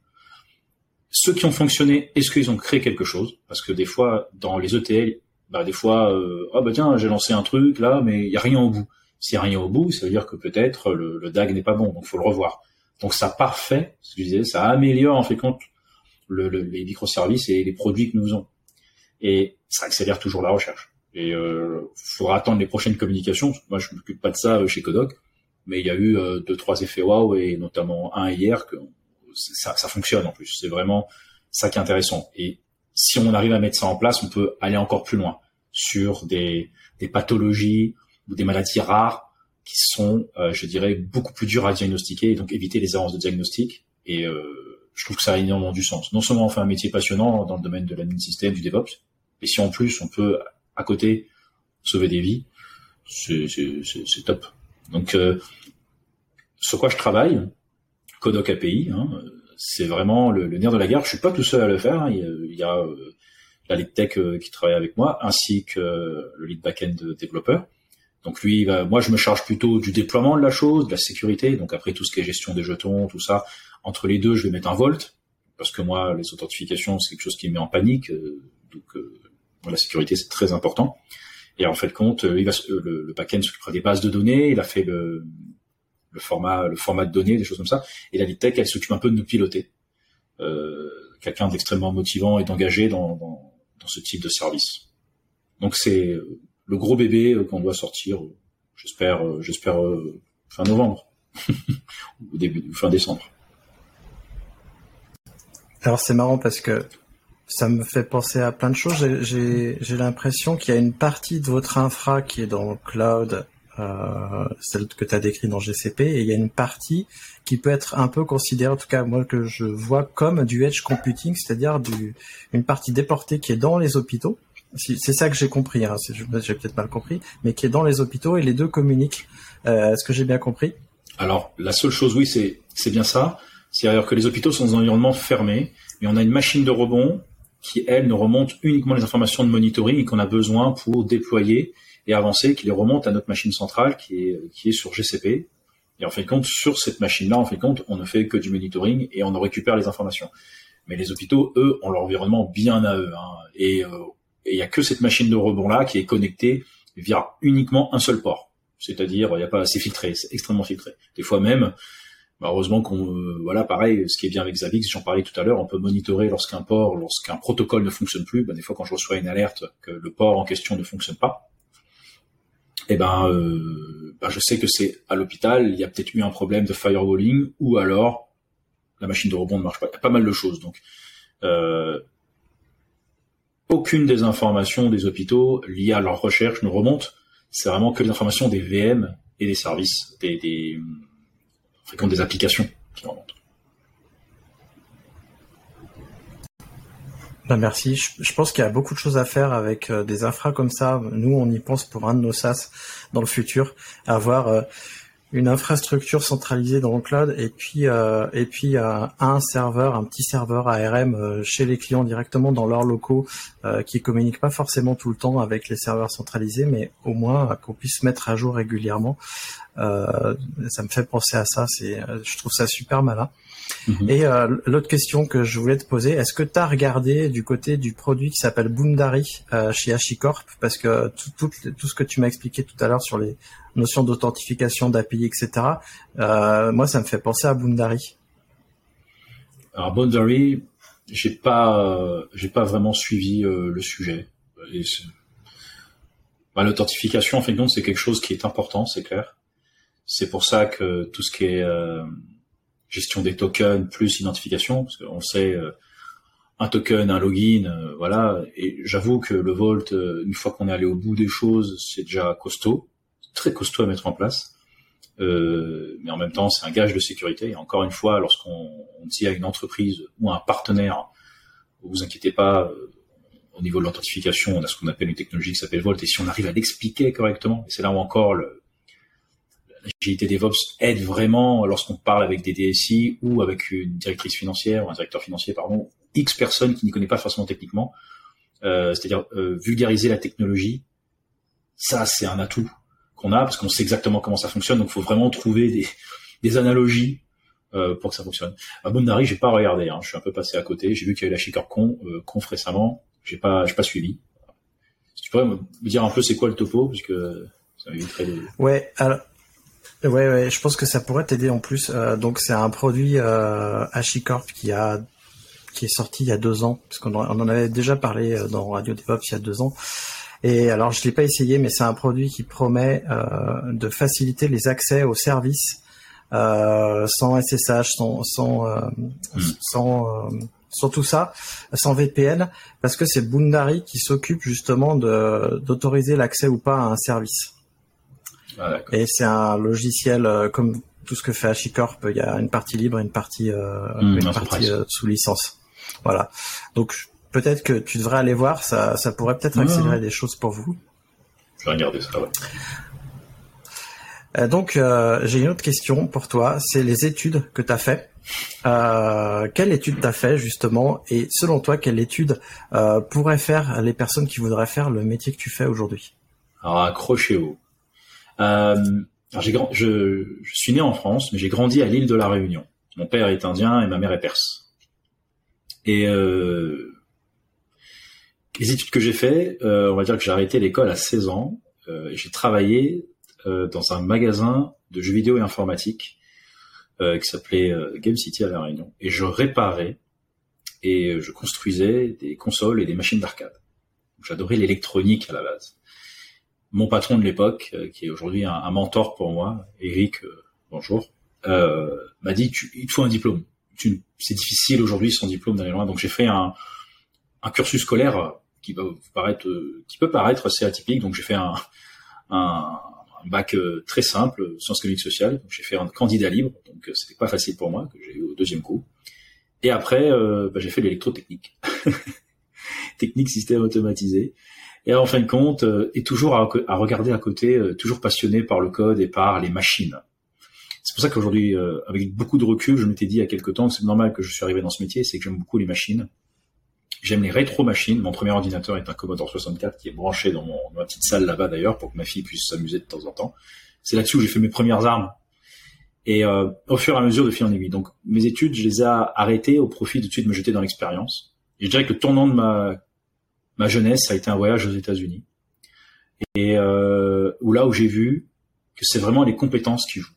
Ceux qui ont fonctionné, est-ce qu'ils ont créé quelque chose? Parce que des fois, dans les ETL, bah, des fois, euh, ah bah tiens, j'ai lancé un truc là, mais il y a rien au bout. S'il y a rien au bout, ça veut dire que peut-être le, le DAG n'est pas bon, donc faut le revoir. Donc ça parfait, je disais, ça améliore en fait compte le, le, les microservices et les produits que nous faisons. Et ça accélère toujours la recherche. Et euh, faudra attendre les prochaines communications. Moi, je m'occupe pas de ça euh, chez Codoc, mais il y a eu euh, deux trois effets waouh et notamment un hier que ça, fonctionne en plus. C'est vraiment ça qui est intéressant. Et si on arrive à mettre ça en place, on peut aller encore plus loin sur des, pathologies ou des maladies rares qui sont, euh, je dirais, beaucoup plus durs à diagnostiquer et donc éviter les erreurs de diagnostic. Et euh, je trouve que ça a énormément du sens. Non seulement on fait un métier passionnant dans le domaine de l'admin système, du DevOps, mais si en plus on peut à côté sauver des vies, c'est top. Donc euh, sur quoi je travaille, Codoc API, hein, c'est vraiment le, le, nerf de la guerre. Je suis pas tout seul à le faire. Hein. Il y a, euh, la lead tech euh, qui travaille avec moi, ainsi que le lead backend développeur. Donc lui, moi je me charge plutôt du déploiement de la chose, de la sécurité. Donc après tout ce qui est gestion des jetons, tout ça, entre les deux, je vais mettre un volt parce que moi les authentifications c'est quelque chose qui me met en panique. Euh, donc euh, la sécurité c'est très important. Et en fait compte, il va, le, le backend s'occupera des bases de données, il a fait le, le format, de données, des choses comme ça. Et la lead tech, elle s'occupe un peu de nous piloter. Euh, Quelqu'un d'extrêmement motivant et d'engagé dans, ce type de service. Donc c'est le gros bébé euh, qu'on doit sortir, euh, j'espère, euh, j'espère fin novembre ou début fin décembre. Alors c'est marrant parce que ça me fait penser à plein de choses. J'ai l'impression qu'il y a une partie de votre infra qui est dans le cloud, euh, celle que tu as décrit dans GCP, et il y a une partie qui peut être un peu considérée, en tout cas moi que je vois comme du edge computing, c'est-à-dire une partie déportée qui est dans les hôpitaux, c'est ça que j'ai compris, hein, j'ai peut-être mal compris, mais qui est dans les hôpitaux et les deux communiquent. Euh, Est-ce que j'ai bien compris? Alors, la seule chose, oui, c'est bien ça. C'est-à-dire que les hôpitaux sont dans un environnement fermé, mais on a une machine de rebond qui, elle, nous remonte uniquement les informations de monitoring qu'on a besoin pour déployer et avancer, qui les remonte à notre machine centrale qui est, qui est sur GCP. Et en fait compte, sur cette machine-là, en fait compte, on ne fait que du monitoring et on récupère les informations. Mais les hôpitaux, eux, ont leur environnement bien à eux. Hein. Et euh, il y a que cette machine de rebond là qui est connectée via uniquement un seul port. C'est-à-dire, il n'y a pas assez filtré, c'est extrêmement filtré. Des fois même, bah, heureusement qu'on, euh, voilà, pareil, ce qui est bien avec Zavix, j'en parlais tout à l'heure, on peut monitorer lorsqu'un port, lorsqu'un protocole ne fonctionne plus. Bah, des fois, quand je reçois une alerte que le port en question ne fonctionne pas, eh ben, euh, bah, je sais que c'est à l'hôpital, il y a peut-être eu un problème de firewalling, ou alors la machine de rebond ne marche pas. Il y a pas mal de choses. Donc, euh, aucune des informations des hôpitaux liées à leur recherche ne remonte. C'est vraiment que les informations des VM et des services, des, des, des applications qui remontent. Ben merci. Je, pense qu'il y a beaucoup de choses à faire avec euh, des infras comme ça. Nous, on y pense pour un de nos SaaS dans le futur, avoir euh, une infrastructure centralisée dans le cloud et puis euh, et puis euh, un serveur, un petit serveur ARM euh, chez les clients directement dans leurs locaux euh, qui communique pas forcément tout le temps avec les serveurs centralisés, mais au moins qu'on puisse mettre à jour régulièrement. ça me fait penser à ça. C'est, je trouve ça super malin. Mhm. Et l'autre question que je voulais te poser, est-ce que tu as regardé du côté du produit qui s'appelle Boundary chez HashiCorp Parce que tout, tout, tout ce que tu m'as expliqué tout à l'heure sur les notion d'authentification d'API, etc. Euh, moi, ça me fait penser à Boundary. Alors Boundary, j'ai pas, j'ai pas vraiment suivi le sujet. Bah, l'authentification, en fin de compte, c'est quelque chose qui est important, c'est clair. C'est pour ça que tout ce qui est gestion des tokens plus identification, parce qu'on sait un token, un login, euh, voilà. Et j'avoue que le Vault, euh, une fois qu'on est allé au bout des choses, c'est déjà costaud, très costaud à mettre en place. Euh, mais en même temps, c'est un gage de sécurité. Et encore une fois, lorsqu'on dit à une entreprise ou à un partenaire, vous inquiétez pas, au niveau de l'authentification, on a ce qu'on appelle une technologie qui s'appelle Vault. Et si on arrive à l'expliquer correctement, et c'est là où encore le, l'agilité DevOps aide vraiment lorsqu'on parle avec des DSI ou avec une directrice financière ou un directeur financier, pardon, X personnes qui n'y connaissent pas forcément techniquement. Euh, c'est-à-dire euh, vulgariser la technologie, ça c'est un atout qu'on a parce qu'on sait exactement comment ça fonctionne. Donc il faut vraiment trouver des, des analogies euh, pour que ça fonctionne. À Bondari, j'ai pas regardé, hein, je suis un peu passé à côté. J'ai vu qu'il y avait la Chicorp Con, euh, Conf récemment, j'ai pas, j'ai pas suivi. tu pourrais me dire un peu c'est quoi le topo, puisque ça m'éviterait de. Ouais, alors Ouais, ouais, je pense que ça pourrait t'aider en plus. Euh, donc c'est un produit euh, HashiCorp qui a qui est sorti il y a deux ans, parce qu'on en avait déjà parlé euh, dans Radio DevOps il y a deux ans. Et alors je l'ai pas essayé, mais c'est un produit qui promet euh, de faciliter les accès aux services euh, sans SSH, sans sans euh, hmm. sans, sans tout ça, sans VPN, parce que c'est Boundary qui s'occupe justement de d'autoriser l'accès ou pas à un service. Ah, et c'est un logiciel euh, comme tout ce que fait HashiCorp, il y a une partie libre et une partie, euh, une partie euh, sous licence. Voilà. Donc peut-être que tu devrais aller voir, ça, ça pourrait peut-être accélérer des choses pour vous. Je vais regarder ça. Ouais. donc j'ai une autre question pour toi, c'est les études que tu as fait. Quelle étude t'as fait justement? Et selon toi quelle étude pourrait faire les personnes qui voudraient faire le métier que tu fais aujourd'hui? Alors accrochez-vous. Euh, alors je, je suis né en France, mais j'ai grandi à l'île de la Réunion. Mon père est indien et ma mère est perse. Et euh, les études que j'ai fait, euh, on va dire que j'ai arrêté l'école à 16 ans. Euh, j'ai travaillé euh, dans un magasin de jeux vidéo et informatique euh, qui s'appelait Game City à la Réunion. Et je réparais et je construisais des consoles et des machines d'arcade. J'adorais l'électronique à la base mon patron de l'époque, euh, qui est aujourd'hui un, mentor pour moi, Eric, euh, bonjour, euh, m'a dit tu, il te faut un diplôme. C'est difficile aujourd'hui sans diplôme d'aller loin. Donc j'ai fait un, un, cursus scolaire qui paraître, qui peut paraître assez atypique. Donc j'ai fait un, un, bac très simple, sciences économiques sociales. J'ai fait un candidat libre, donc c'était pas facile pour moi que j'ai eu au deuxième coup. Et après, bah, j'ai fait l'électrotechnique, technique système automatisé. Et en fin de compte, euh, et toujours à, regarder à côté, euh, toujours passionné par le code et par les machines. C'est pour ça qu'aujourd'hui, euh, avec beaucoup de recul, je m'étais dit il y a quelque temps c'est normal que je suis arrivé dans ce métier, c'est que j'aime beaucoup les machines. J'aime les rétro-machines. Mon premier ordinateur est un Commodore 64 qui est branché dans, mon, ma petite salle là-bas d'ailleurs pour que ma fille puisse s'amuser de temps en temps. C'est là-dessus où j'ai fait mes premières armes. Et euh, au fur et à mesure de fil en aiguille. Donc mes études, je les ai arrêtées au profit de tout de suite me jeter dans l'expérience. Et je dirais que le tournant de ma ma jeunesse a été un voyage aux États-Unis et euh, où là où j'ai vu que c'est vraiment les compétences qui jouent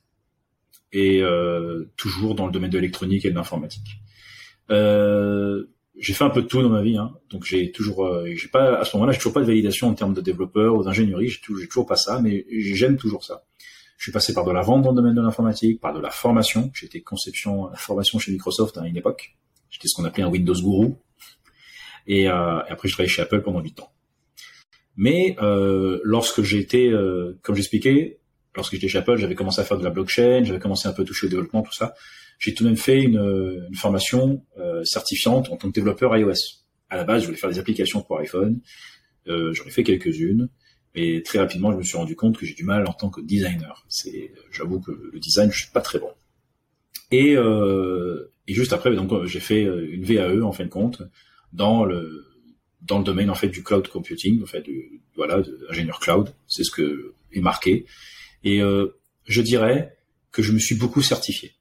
et euh, toujours dans le domaine de l'électronique et de l'informatique. Euh, j'ai fait un peu de tout dans ma vie, hein. donc j'ai toujours, euh, j'ai pas à ce moment-là, j'ai toujours pas de validation en termes de développeur ou d'ingénierie, j'ai toujours, toujours pas ça, mais j'aime toujours ça. Je suis passé par de la vente dans le domaine de l'informatique, par de la formation. J'étais conception, formation chez Microsoft à une époque. J'étais ce qu'on appelait un Windows Guru. Et, euh, après, je travaillé chez Apple pendant 8 ans. Mais euh, lorsque j'étais, euh, comme j'expliquais, lorsque j'étais chez Apple, j'avais commencé à faire de la blockchain, j'avais commencé un peu à toucher au développement, tout ça. J'ai tout de même fait une, une formation euh, certifiante en tant que développeur iOS. À la base, je voulais faire des applications pour iPhone. Euh, J'en ai fait quelques-unes, mais très rapidement, je me suis rendu compte que j'ai du mal en tant que designer. C'est, j'avoue que le design, je suis pas très bon. Et, euh, et juste après, donc j'ai fait une VAE en fin de compte dans le dans le domaine en fait du cloud computing, en fait du, voilà, de ingénieur cloud, c'est ce que est marqué. Et euh, je dirais que je me suis beaucoup certifié.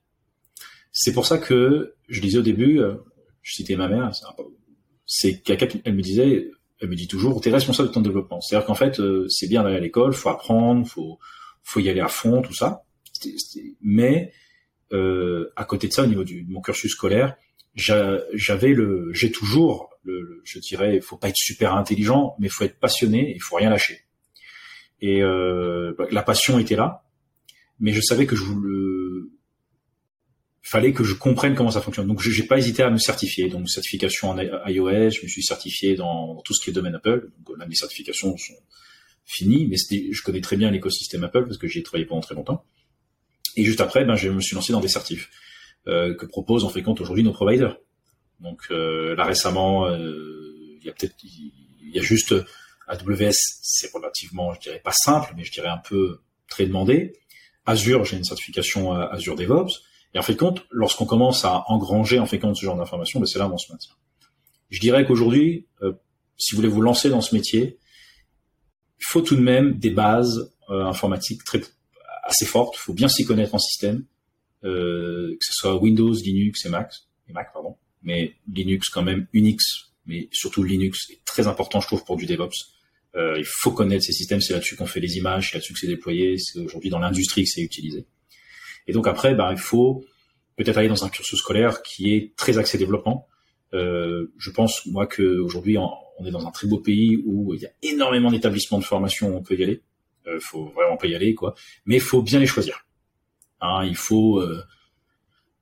C'est pour ça que je disais au début, euh, je citais ma mère, c'est qu'elle me disait, elle me dit toujours, t'es responsable de ton développement. C'est-à-dire qu'en fait, euh, c'est bien d'aller à l'école, faut apprendre, faut faut y aller à fond, tout ça. Mais euh, à côté de ça, au niveau du, de mon cursus scolaire, j'avais le, j'ai toujours, le, je dirais, faut pas être super intelligent, mais faut être passionné, il faut rien lâcher. Et euh, bah, la passion était là, mais je savais que je voulais, fallait que je comprenne comment ça fonctionne. Donc, j'ai pas hésité à me certifier. Donc, certification en iOS, je me suis certifié dans, tout ce qui est domaine Apple. Donc, là, mes certifications sont finies, mais je connais très bien l'écosystème Apple parce que j'y ai travaillé pendant très longtemps. Et juste après, ben, je me suis lancé dans des certifs que proposent en fait compte aujourd'hui nos providers. Donc, euh, là récemment, euh, il y a peut-être, il y a juste AWS, c'est relativement, je dirais pas simple, mais je dirais un peu très demandé. Azure, j'ai une certification Azure DevOps. Et en fait compte, lorsqu'on commence à engranger en fait compte ce genre d'informations, ben c'est là où on se maintient. Je dirais qu'aujourd'hui, euh, si vous voulez vous lancer dans ce métier, il faut tout de même des bases euh, informatiques très assez fortes. Il faut bien s'y connaître en système, euh, que ce soit Windows, Linux et Mac, et Mac pardon. Mais Linux quand même, Unix, mais surtout Linux est très important, je trouve, pour du DevOps. Euh, il faut connaître ces systèmes, c'est là-dessus qu'on fait les images, c'est là-dessus que c'est déployé, c'est aujourd'hui dans l'industrie que c'est utilisé. Et donc après, bah, il faut peut-être aller dans un cursus scolaire qui est très axé développement. Euh, je pense moi qu'aujourd'hui on est dans un très beau pays où il y a énormément d'établissements de formation où on peut y aller. Euh, faut vraiment pas y aller quoi, mais il faut bien les choisir. Hein, il faut euh,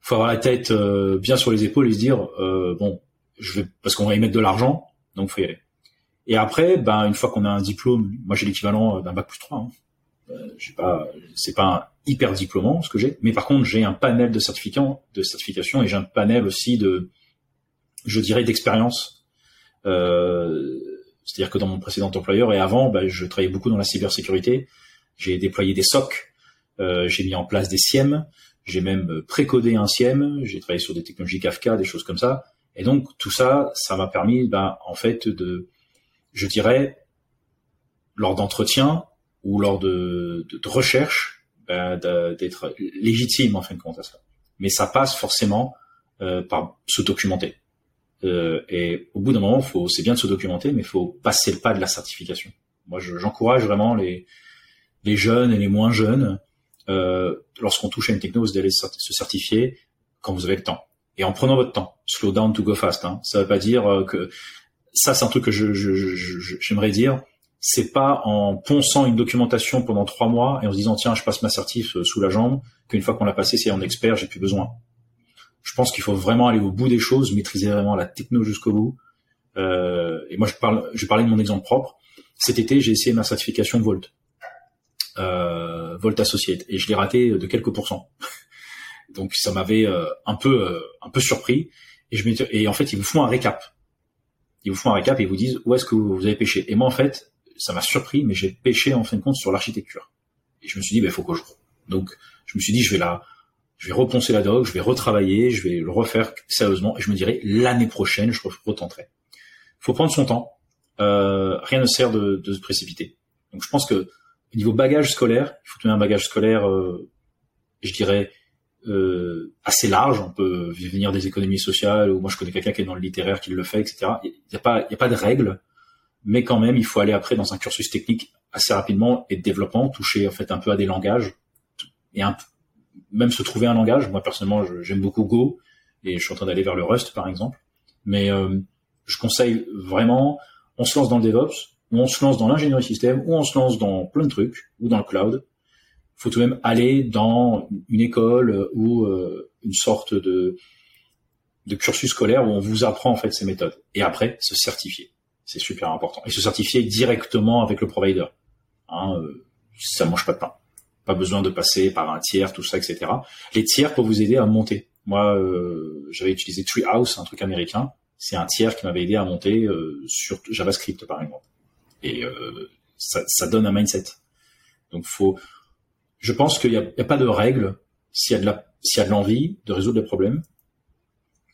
faut avoir la tête euh, bien sur les épaules et se dire euh, bon je vais parce qu'on va y mettre de l'argent donc faut y aller. Et après ben une fois qu'on a un diplôme, moi j'ai l'équivalent d'un bac plus 3. Hein. J'ai pas c'est pas hyper diplômant ce que j'ai, mais par contre j'ai un panel de de certification et j'ai un panel aussi de, je dirais, d'expérience. C'est-à-dire que dans mon précédent employeur et avant, bah, je travaillais beaucoup dans la cybersécurité. J'ai déployé des SOC, j'ai mis en place des SIEM, j'ai même précodé un SIEM, j'ai travaillé sur des technologies Kafka, des choses comme ça. Et donc tout ça, ça m'a permis, bah, en fait, de, je dirais, lors d'entretiens ou lors de, de, de recherche, ben, d'être légitime en fin de compte à ça. Mais ça passe forcément euh, par se documenter. Euh, et au bout d'un moment, faut, c'est bien de se documenter, mais il faut passer le pas de la certification. Moi, j'encourage vraiment les, les jeunes et les moins jeunes, euh, lorsqu'on touche à une techno, d'aller se certifier quand vous avez le temps. Et en prenant votre temps. Slow down to go fast. Hein. Ça veut pas dire euh, que ça, c'est un truc que je, j'aimerais dire c'est pas en ponçant une documentation pendant trois mois et en se disant tiens je passe ma certif euh, sous la jambe qu'une fois qu'on l'a passé c'est en expert j'ai plus besoin. Je pense qu'il faut vraiment aller au bout des choses, maîtriser vraiment la techno jusqu'au bout. Euh, et moi je parle, je parlais de mon exemple propre. Cet été j'ai essayé ma certification Volt, euh, Volt Associate, et je l'ai raté de quelques pourcents. Donc ça m'avait euh, un peu euh, un peu surpris. Et je et en fait ils vous font un récap. Ils vous font un récap et ils vous disent où est-ce que vous avez pêché? Et moi en fait ça m'a surpris, mais j'ai pêché en fin de compte sur l'architecture. Et je me suis dit, bah, faut que je... Donc, je me suis dit, je vais la, je vais reponcer la doc, je vais retravailler, je vais le refaire sérieusement, et je me dirai, l'année prochaine, je retenterai. Faut prendre son temps. Euh, rien ne sert de, de, se précipiter. Donc, je pense que au niveau bagage scolaire, il faut tenir un bagage scolaire, euh, je dirais, euh, assez large. On peut venir des économies sociales, ou moi je connais quelqu'un qui est dans le littéraire qui le fait, etc. Il n'y a pas, de règles mais quand même, il faut aller après dans un cursus technique assez rapidement et de développement, toucher en fait un peu à des langages et même se trouver un langage. Moi personnellement, j'aime beaucoup Go et je suis en train d'aller vers le Rust par exemple. Mais euh, je conseille vraiment, on se lance dans le DevOps, on se lance dans l'ingénierie système, ou on se lance dans plein de trucs, ou dans le cloud. Il faut tout de même aller dans une école ou euh, une sorte de, cursus scolaire où on vous apprend en fait ces méthodes. Et après, se certifier. C'est super important. Et se certifier directement avec le provider. Hein, euh, ça mange pas de pain. Pas besoin de passer par un tiers, tout ça, etc. Les tiers pour vous aider à monter. Moi, euh, j'avais utilisé Treehouse, un truc américain. C'est un tiers qui m'avait aidé à monter euh, sur JavaScript, par exemple. Et euh, ça, ça, donne un mindset. Donc, faut. Je pense qu'il n'y a, pas de règle. S'il y a de la, s'il y a de l'envie de résoudre des problèmes,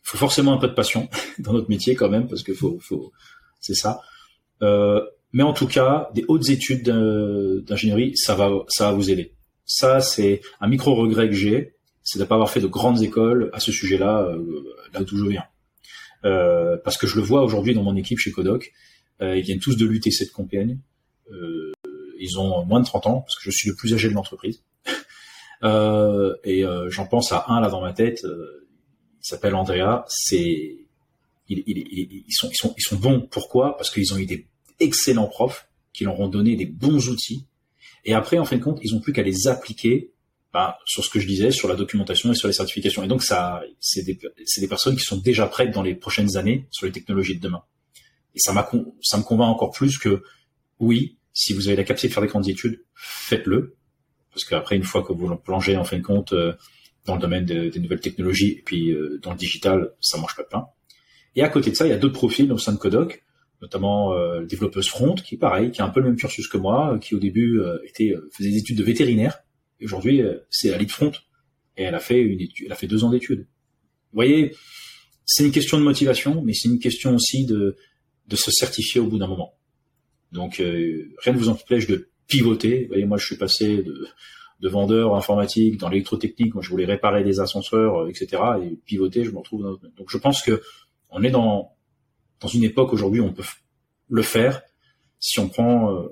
faut forcément un peu de passion dans notre métier quand même, parce que faut, faut, c'est ça. Euh, mais en tout cas, des hautes études d'ingénierie, ça va, ça va vous aider. Ça, c'est un micro regret que j'ai, c'est de pas avoir fait de grandes écoles à ce sujet-là, euh, là d'où je viens. Euh, parce que je le vois aujourd'hui dans mon équipe chez Kodoc, ils viennent tous de l'UTC de Compiègne. Euh, ils ont moins de 30 ans, parce que je suis le plus âgé de l'entreprise. Euh, et euh, j'en pense à un là dans ma tête. Euh, il s'appelle Andrea. C'est ils, ils, ils, sont, ils, sont, ils sont bons. Pourquoi? Parce qu'ils ont eu des excellents profs qui leur ont donné des bons outils. Et après, en fin de compte, ils ont plus qu'à les appliquer bah, sur ce que je disais, sur la documentation et sur les certifications. Et donc, ça, c'est des, des personnes qui sont déjà prêtes dans les prochaines années sur les technologies de demain. Et ça ça me convainc encore plus que oui, si vous avez la capacité de faire des grandes études, faites-le. Parce qu'après, une fois que vous plongez en fin de compte euh, dans le domaine des nouvelles technologies et puis euh, dans le digital, ça mange pas de pain. Et à côté de ça, il y a d'autres profils au sein de Codoc, notamment euh, développeuse front, qui est pareil, qui a un peu le même cursus que moi, qui au début euh, était faisait des études de vétérinaire. Et aujourd'hui, c'est à lead front et elle a fait une étude, elle a fait deux ans d'études. Vous voyez, c'est une question de motivation, mais c'est une question aussi de de se certifier au bout d'un moment. Donc euh, rien ne vous empêche de pivoter. Vous voyez, moi je suis passé de, de vendeur informatique dans l'électrotechnique, moi je voulais réparer des ascenseurs, etc. Et pivoter, je me retrouve dans Donc je pense que on est dans une époque aujourd'hui où on peut le faire si on prend euh,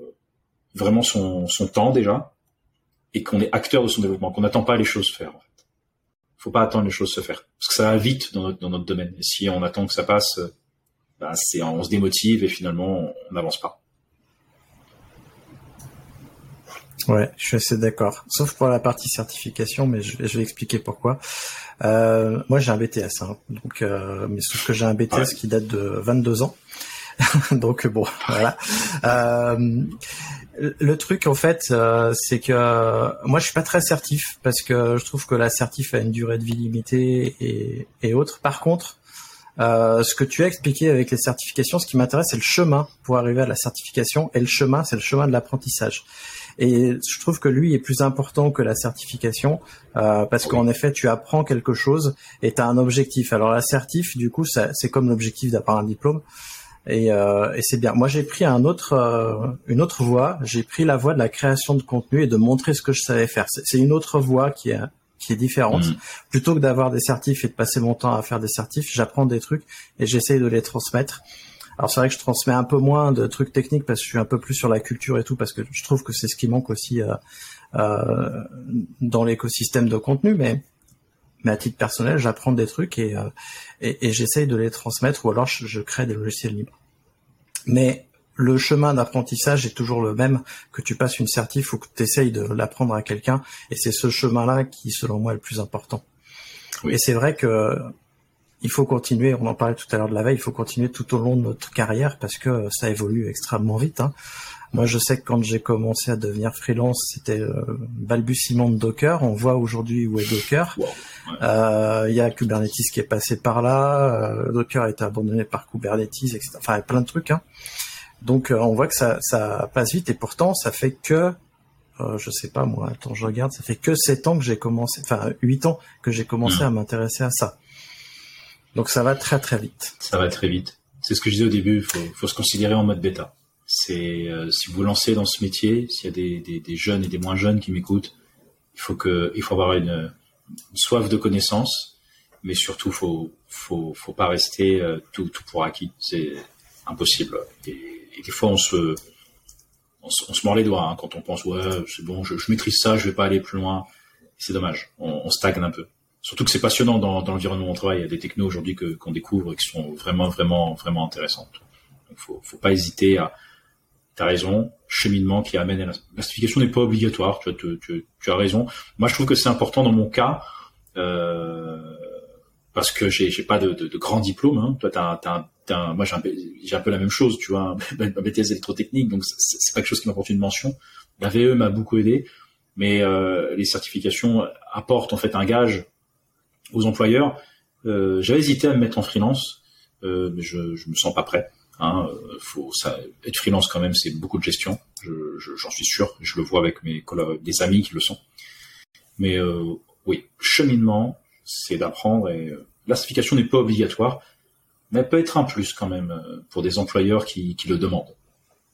vraiment son, son temps déjà et qu'on est acteur de son développement, qu'on n'attend pas les choses faire. En fait. Faut pas attendre les choses se faire parce que ça va vite dans notre dans notre domaine. Et si on attend que ça passe, ben c'est on se démotive et finalement on n'avance pas. Ouais, je suis assez d'accord. Sauf pour la partie certification, mais je, vais expliquer pourquoi. Euh, moi, j'ai un BTS, hein, donc, euh, mais sauf que j'ai un BTS qui date de 22 ans. donc bon, voilà. Euh, le truc en fait, euh, c'est que moi je suis pas très certif parce que je trouve que la certif a une durée de vie limitée et, et autres. Par contre, euh, ce que tu as expliqué avec les certifications, ce qui m'intéresse, c'est le chemin pour arriver à la certification. Et le chemin, c'est le chemin de l'apprentissage. Et je trouve que lui est plus important que la certification euh, parce qu'en effet, tu apprends quelque chose et tu as un objectif. Alors la certif, du coup, c'est comme l'objectif d'avoir un diplôme. Et, euh, et c'est bien. Moi, j'ai pris un autre, euh, une autre voie. J'ai pris la voie de la création de contenu et de montrer ce que je savais faire. C'est une autre voie qui est qui est différente. Mmh. Plutôt que d'avoir des certifs et de passer mon temps à faire des certifs, j'apprends des trucs et j'essaye de les transmettre. Alors c'est vrai que je transmets un peu moins de trucs techniques parce que je suis un peu plus sur la culture et tout parce que je trouve que c'est ce qui manque aussi euh, euh, dans l'écosystème de contenu, mais mais à titre personnel, j'apprends des trucs et, euh, et, et j'essaye de les transmettre ou alors je, je, crée des logiciels libres. Mais le chemin d'apprentissage est toujours le même, que tu passes une certif ou que tu essayes de l'apprendre à quelqu'un, et c'est ce chemin-là qui, selon moi, est le plus important. Et c'est vrai que il faut continuer, on en parlait tout à l'heure de la veille, il faut continuer tout au long de notre carrière parce que ça évolue extrêmement vite. Hein. Moi, je sais que quand j'ai commencé à devenir freelance, c'était euh, balbutiement de Docker. On voit aujourd'hui où est Docker. Euh, il y a Kubernetes qui est passé par là. Euh, Docker a été abandonné par Kubernetes, etc. Enfin, il y a plein de trucs. Hein. Donc, on voit que ça, ça passe vite et pourtant, ça fait que je sais pas moi, attends, je regarde, ça fait que 7 ans que j'ai commencé, enfin 8 ans que j'ai commencé mmh. à m'intéresser à ça. Donc ça va très très vite. Ça va très vite. C'est ce que je disais au début, il faut, faut, se considérer en mode bêta. C'est euh, si vous vous lancez dans ce métier, s'il y a des, des, des, jeunes et des moins jeunes qui m'écoutent, il faut que il faut avoir une, une soif de connaissance, mais surtout faut faut faut pas rester euh, tout tout pour acquis. C'est impossible. Et, et, des fois on se on se, mord les doigts hein, quand on pense ouais c'est bon, je, maîtrise ça, je vais pas aller plus loin. C'est dommage, on, stagne un peu. Surtout que c'est passionnant dans, l'environnement où on travaille. Il y a des technos aujourd'hui que, qu'on découvre et qui sont vraiment, vraiment, vraiment intéressantes. Donc, faut, faut pas hésiter à, t'as raison, cheminement qui amène à la, n'est pas obligatoire. Tu, as raison. Moi, je trouve que c'est important dans mon cas, euh, parce que j'ai, j'ai pas de, de, de grand diplôme. Hein. Toi, t'as, moi, j'ai un, peu la même chose, tu vois, un BTS électrotechnique, donc c'est, c'est pas quelque chose qui m'apporte une mention. La VE m'a beaucoup aidé, mais euh, les certifications apportent en fait un gage aux employeurs. Euh, J'avais hésité à me mettre en freelance, euh, mais je, je me sens pas prêt. Hein, faut être freelance quand même, c'est beaucoup de gestion. J'en je, suis sûr. Je le vois avec mes des amis qui le sont. Mais oui, cheminement, c'est d'apprendre et euh, la certification n'est pas obligatoire, mais elle peut être un plus quand même euh, pour des employeurs qui, qui le demandent.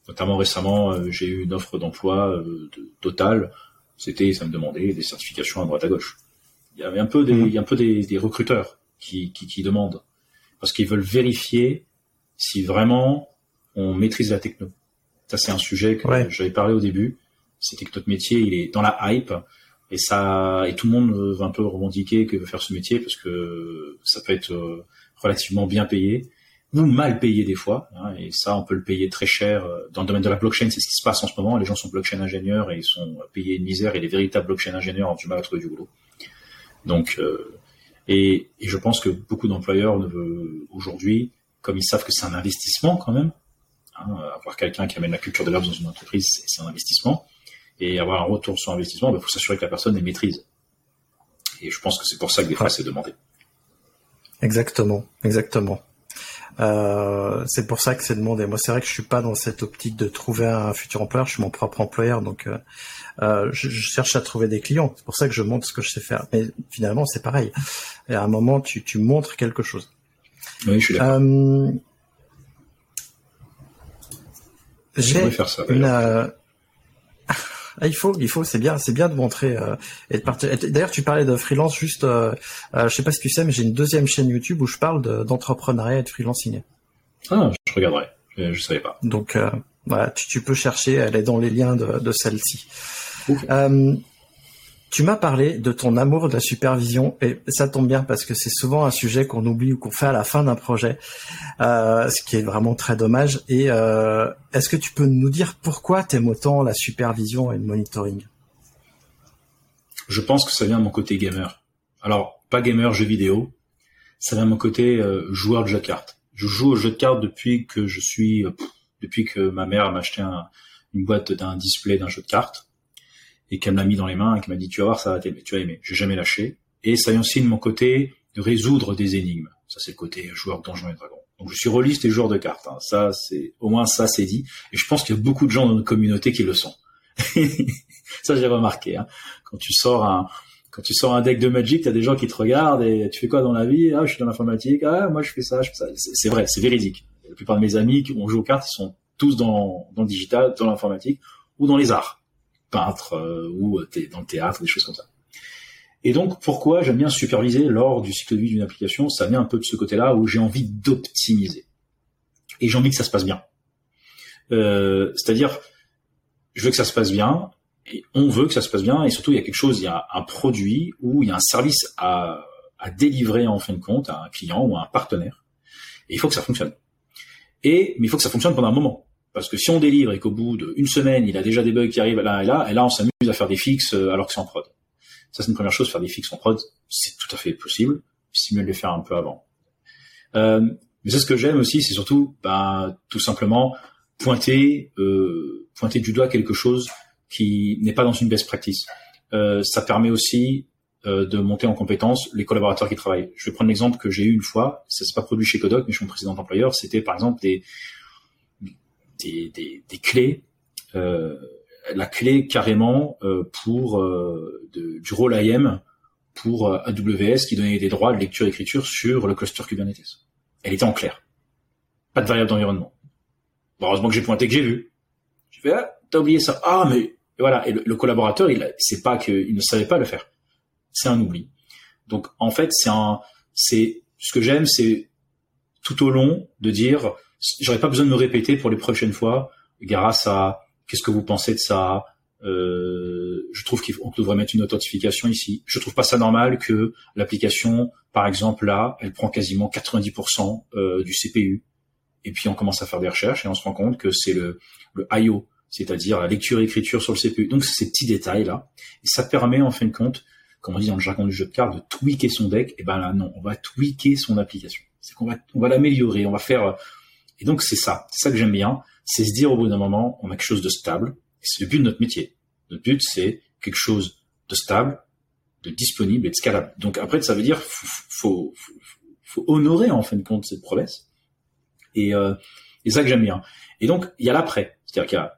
Notamment récemment, euh, j'ai eu une offre d'emploi de Total. C'était, ça me demandait des certifications à droite à gauche il y avait un peu des, mm. il y a un peu des, des recruteurs qui, qui, qui, demandent parce qu'ils veulent vérifier si vraiment on maîtrise la techno. Ça c'est un sujet que j'avais parlé au début. c'était que notre métier, il est dans la hype et ça et tout le monde va un peu revendiquer que veut faire ce métier parce que ça peut être euh, relativement bien payé ou mal payé des fois hein, et ça on peut le payer très cher euh, dans le domaine de la blockchain. C'est ce qui se passe en ce moment. Les gens sont blockchain ingénieurs et ils sont payés une misère et les véritables blockchain ingénieurs ont du mal à trouver du boulot. Donc euh, et, et, je pense que beaucoup d'employeurs ne veulent aujourd'hui comme ils savent que c'est un investissement quand même hein, avoir quelqu'un qui amène la culture de l'offre dans une entreprise c'est un investissement et avoir un retour sur investissement, il bah, faut s'assurer que la personne les maîtrise. Et je pense que c'est pour ça que des fois c'est demandé. Exactement, exactement. Euh, c'est pour ça que c'est demandé. Moi, c'est vrai que je suis pas dans cette optique de trouver un futur employeur. Je suis mon propre employeur, donc euh, euh je, je, cherche à trouver des clients. C'est pour ça que je montre ce que je sais faire. Mais finalement, c'est pareil. Et à un moment, tu, tu montres quelque chose. Oui, je suis d'accord. Euh, j'ai faire ça, une, euh, ah, il faut, il faut, c'est bien, c'est bien de montrer euh, et de partir. D'ailleurs, tu parlais de freelance, juste, euh, euh, je sais pas si tu sais, mais j'ai une deuxième chaîne YouTube où je parle d'entrepreneuriat et de freelancing. Ah, je regarderai. Je, je savais pas. Donc euh, voilà, tu, tu, peux chercher, elle est dans les liens de, de celle-ci. Tu m'as parlé de ton amour de la supervision et ça tombe bien parce que c'est souvent un sujet qu'on oublie ou qu'on fait à la fin d'un projet, euh, ce qui est vraiment très dommage. Et euh, est-ce que tu peux nous dire pourquoi t'aimes autant la supervision et le monitoring? Je pense que ça vient de mon côté gamer. Alors pas gamer jeu vidéo, ça vient de mon côté euh, joueur de jeux de cartes. Je joue aux jeux de cartes depuis que je suis, depuis que ma mère m'a acheté une boîte d'un display d'un jeu de cartes et qu'elle me l'a mis dans les mains et qu'elle m'a dit tu vas voir ça va t'aimer, tu vas aimer. J'ai jamais lâché. Et ça vient aussi de mon côté de résoudre des énigmes. Ça c'est le côté joueur de Donjons et Dragons. Donc je suis rôliste et joueur de cartes. Hein. Ça c'est au moins ça c'est dit. Et je pense qu'il y a beaucoup de gens dans notre communauté qui le sont. ça j'ai remarqué. Hein. Quand tu sors un quand tu sors un deck de Magic, t'as des gens qui te regardent et tu fais quoi dans la vie? Ah, je suis dans l'informatique. Ah, moi je fais ça, je fais ça. C'est vrai, c'est véridique. La plupart de mes amis qui ont joué aux cartes, ils sont tous dans, dans le digital, dans l'informatique ou dans les arts euh, ou dans le théâtre, des choses comme ça. Et donc, pourquoi j'aime bien superviser lors du cycle de vie d'une application Ça vient un peu de ce côté-là où j'ai envie d'optimiser. Et j'ai envie que ça se passe bien. Euh, c'est-à-dire, je veux que ça se passe bien, et on veut que ça se passe bien, et surtout, il y a quelque chose, il y a un produit ou il y a un service à, à délivrer en fin de compte à un client ou à un partenaire. Et il faut que ça fonctionne. Et, mais il faut que ça fonctionne pendant un moment. Parce que si on délivre et qu'au bout d'une semaine, il a déjà des bugs qui arrivent là et là, et là, on s'amuse à faire des fixes euh, alors que c'est en prod. Ça, c'est une première chose, faire des fixes en prod, c'est tout à fait possible. C'est mieux de les faire un peu avant. Euh, mais c'est ce que j'aime aussi, c'est surtout, bah, tout simplement, pointer, euh, pointer du doigt quelque chose qui n'est pas dans une best practice. Euh, ça permet aussi euh, de monter en compétence les collaborateurs qui travaillent. Je vais prendre l'exemple que j'ai eu une fois, ça s'est pas produit chez Kodak, mais chez mon précédent employeur, c'était par exemple des, des, des, des clés, euh, la clé carrément euh, pour euh, de, du rôle IAM pour AWS qui donnait des droits de lecture-écriture sur le cluster Kubernetes. Elle était en clair. Pas de variable d'environnement. heureusement que j'ai pointé que j'ai vu. J'ai fait, ah, t'as oublié ça. Ah, mais voilà. Et le, collaborateur, il, c'est pas qu'il ne savait pas le faire. C'est un oubli. Donc, en fait, c'est un, c'est, ce que j'aime, c'est tout au long de dire, j'aurais pas besoin de me répéter pour les prochaines fois grâce à qu'est-ce que vous pensez de ça? Euh, je trouve qu'on devrait mettre une authentification ici. Je trouve pas ça normal que l'application, par exemple là, elle prend quasiment 90% euh, du CPU. Et puis on commence à faire des recherches et on se rend compte que c'est le, le I.O., c'est-à-dire la lecture et écriture sur le CPU. Donc c'est ces petits détails là. Et ça permet en fin de compte, comme on dit dans le jargon du jeu de cartes, de tweaker son deck. Et ben là non, on va tweaker son application. C'est qu'on va, on va l'améliorer, on va faire et donc c'est ça, c'est ça que j'aime bien, c'est se dire au bout d'un moment, on a quelque chose de stable. C'est le but de notre métier. Notre but, c'est quelque chose de stable, de disponible et de scalable. Donc après, ça veut dire faut, faut, faut, honorer en fin de compte cette promesse. Et, euh, et ça que j'aime bien. Et donc il y a l'après, c'est-à-dire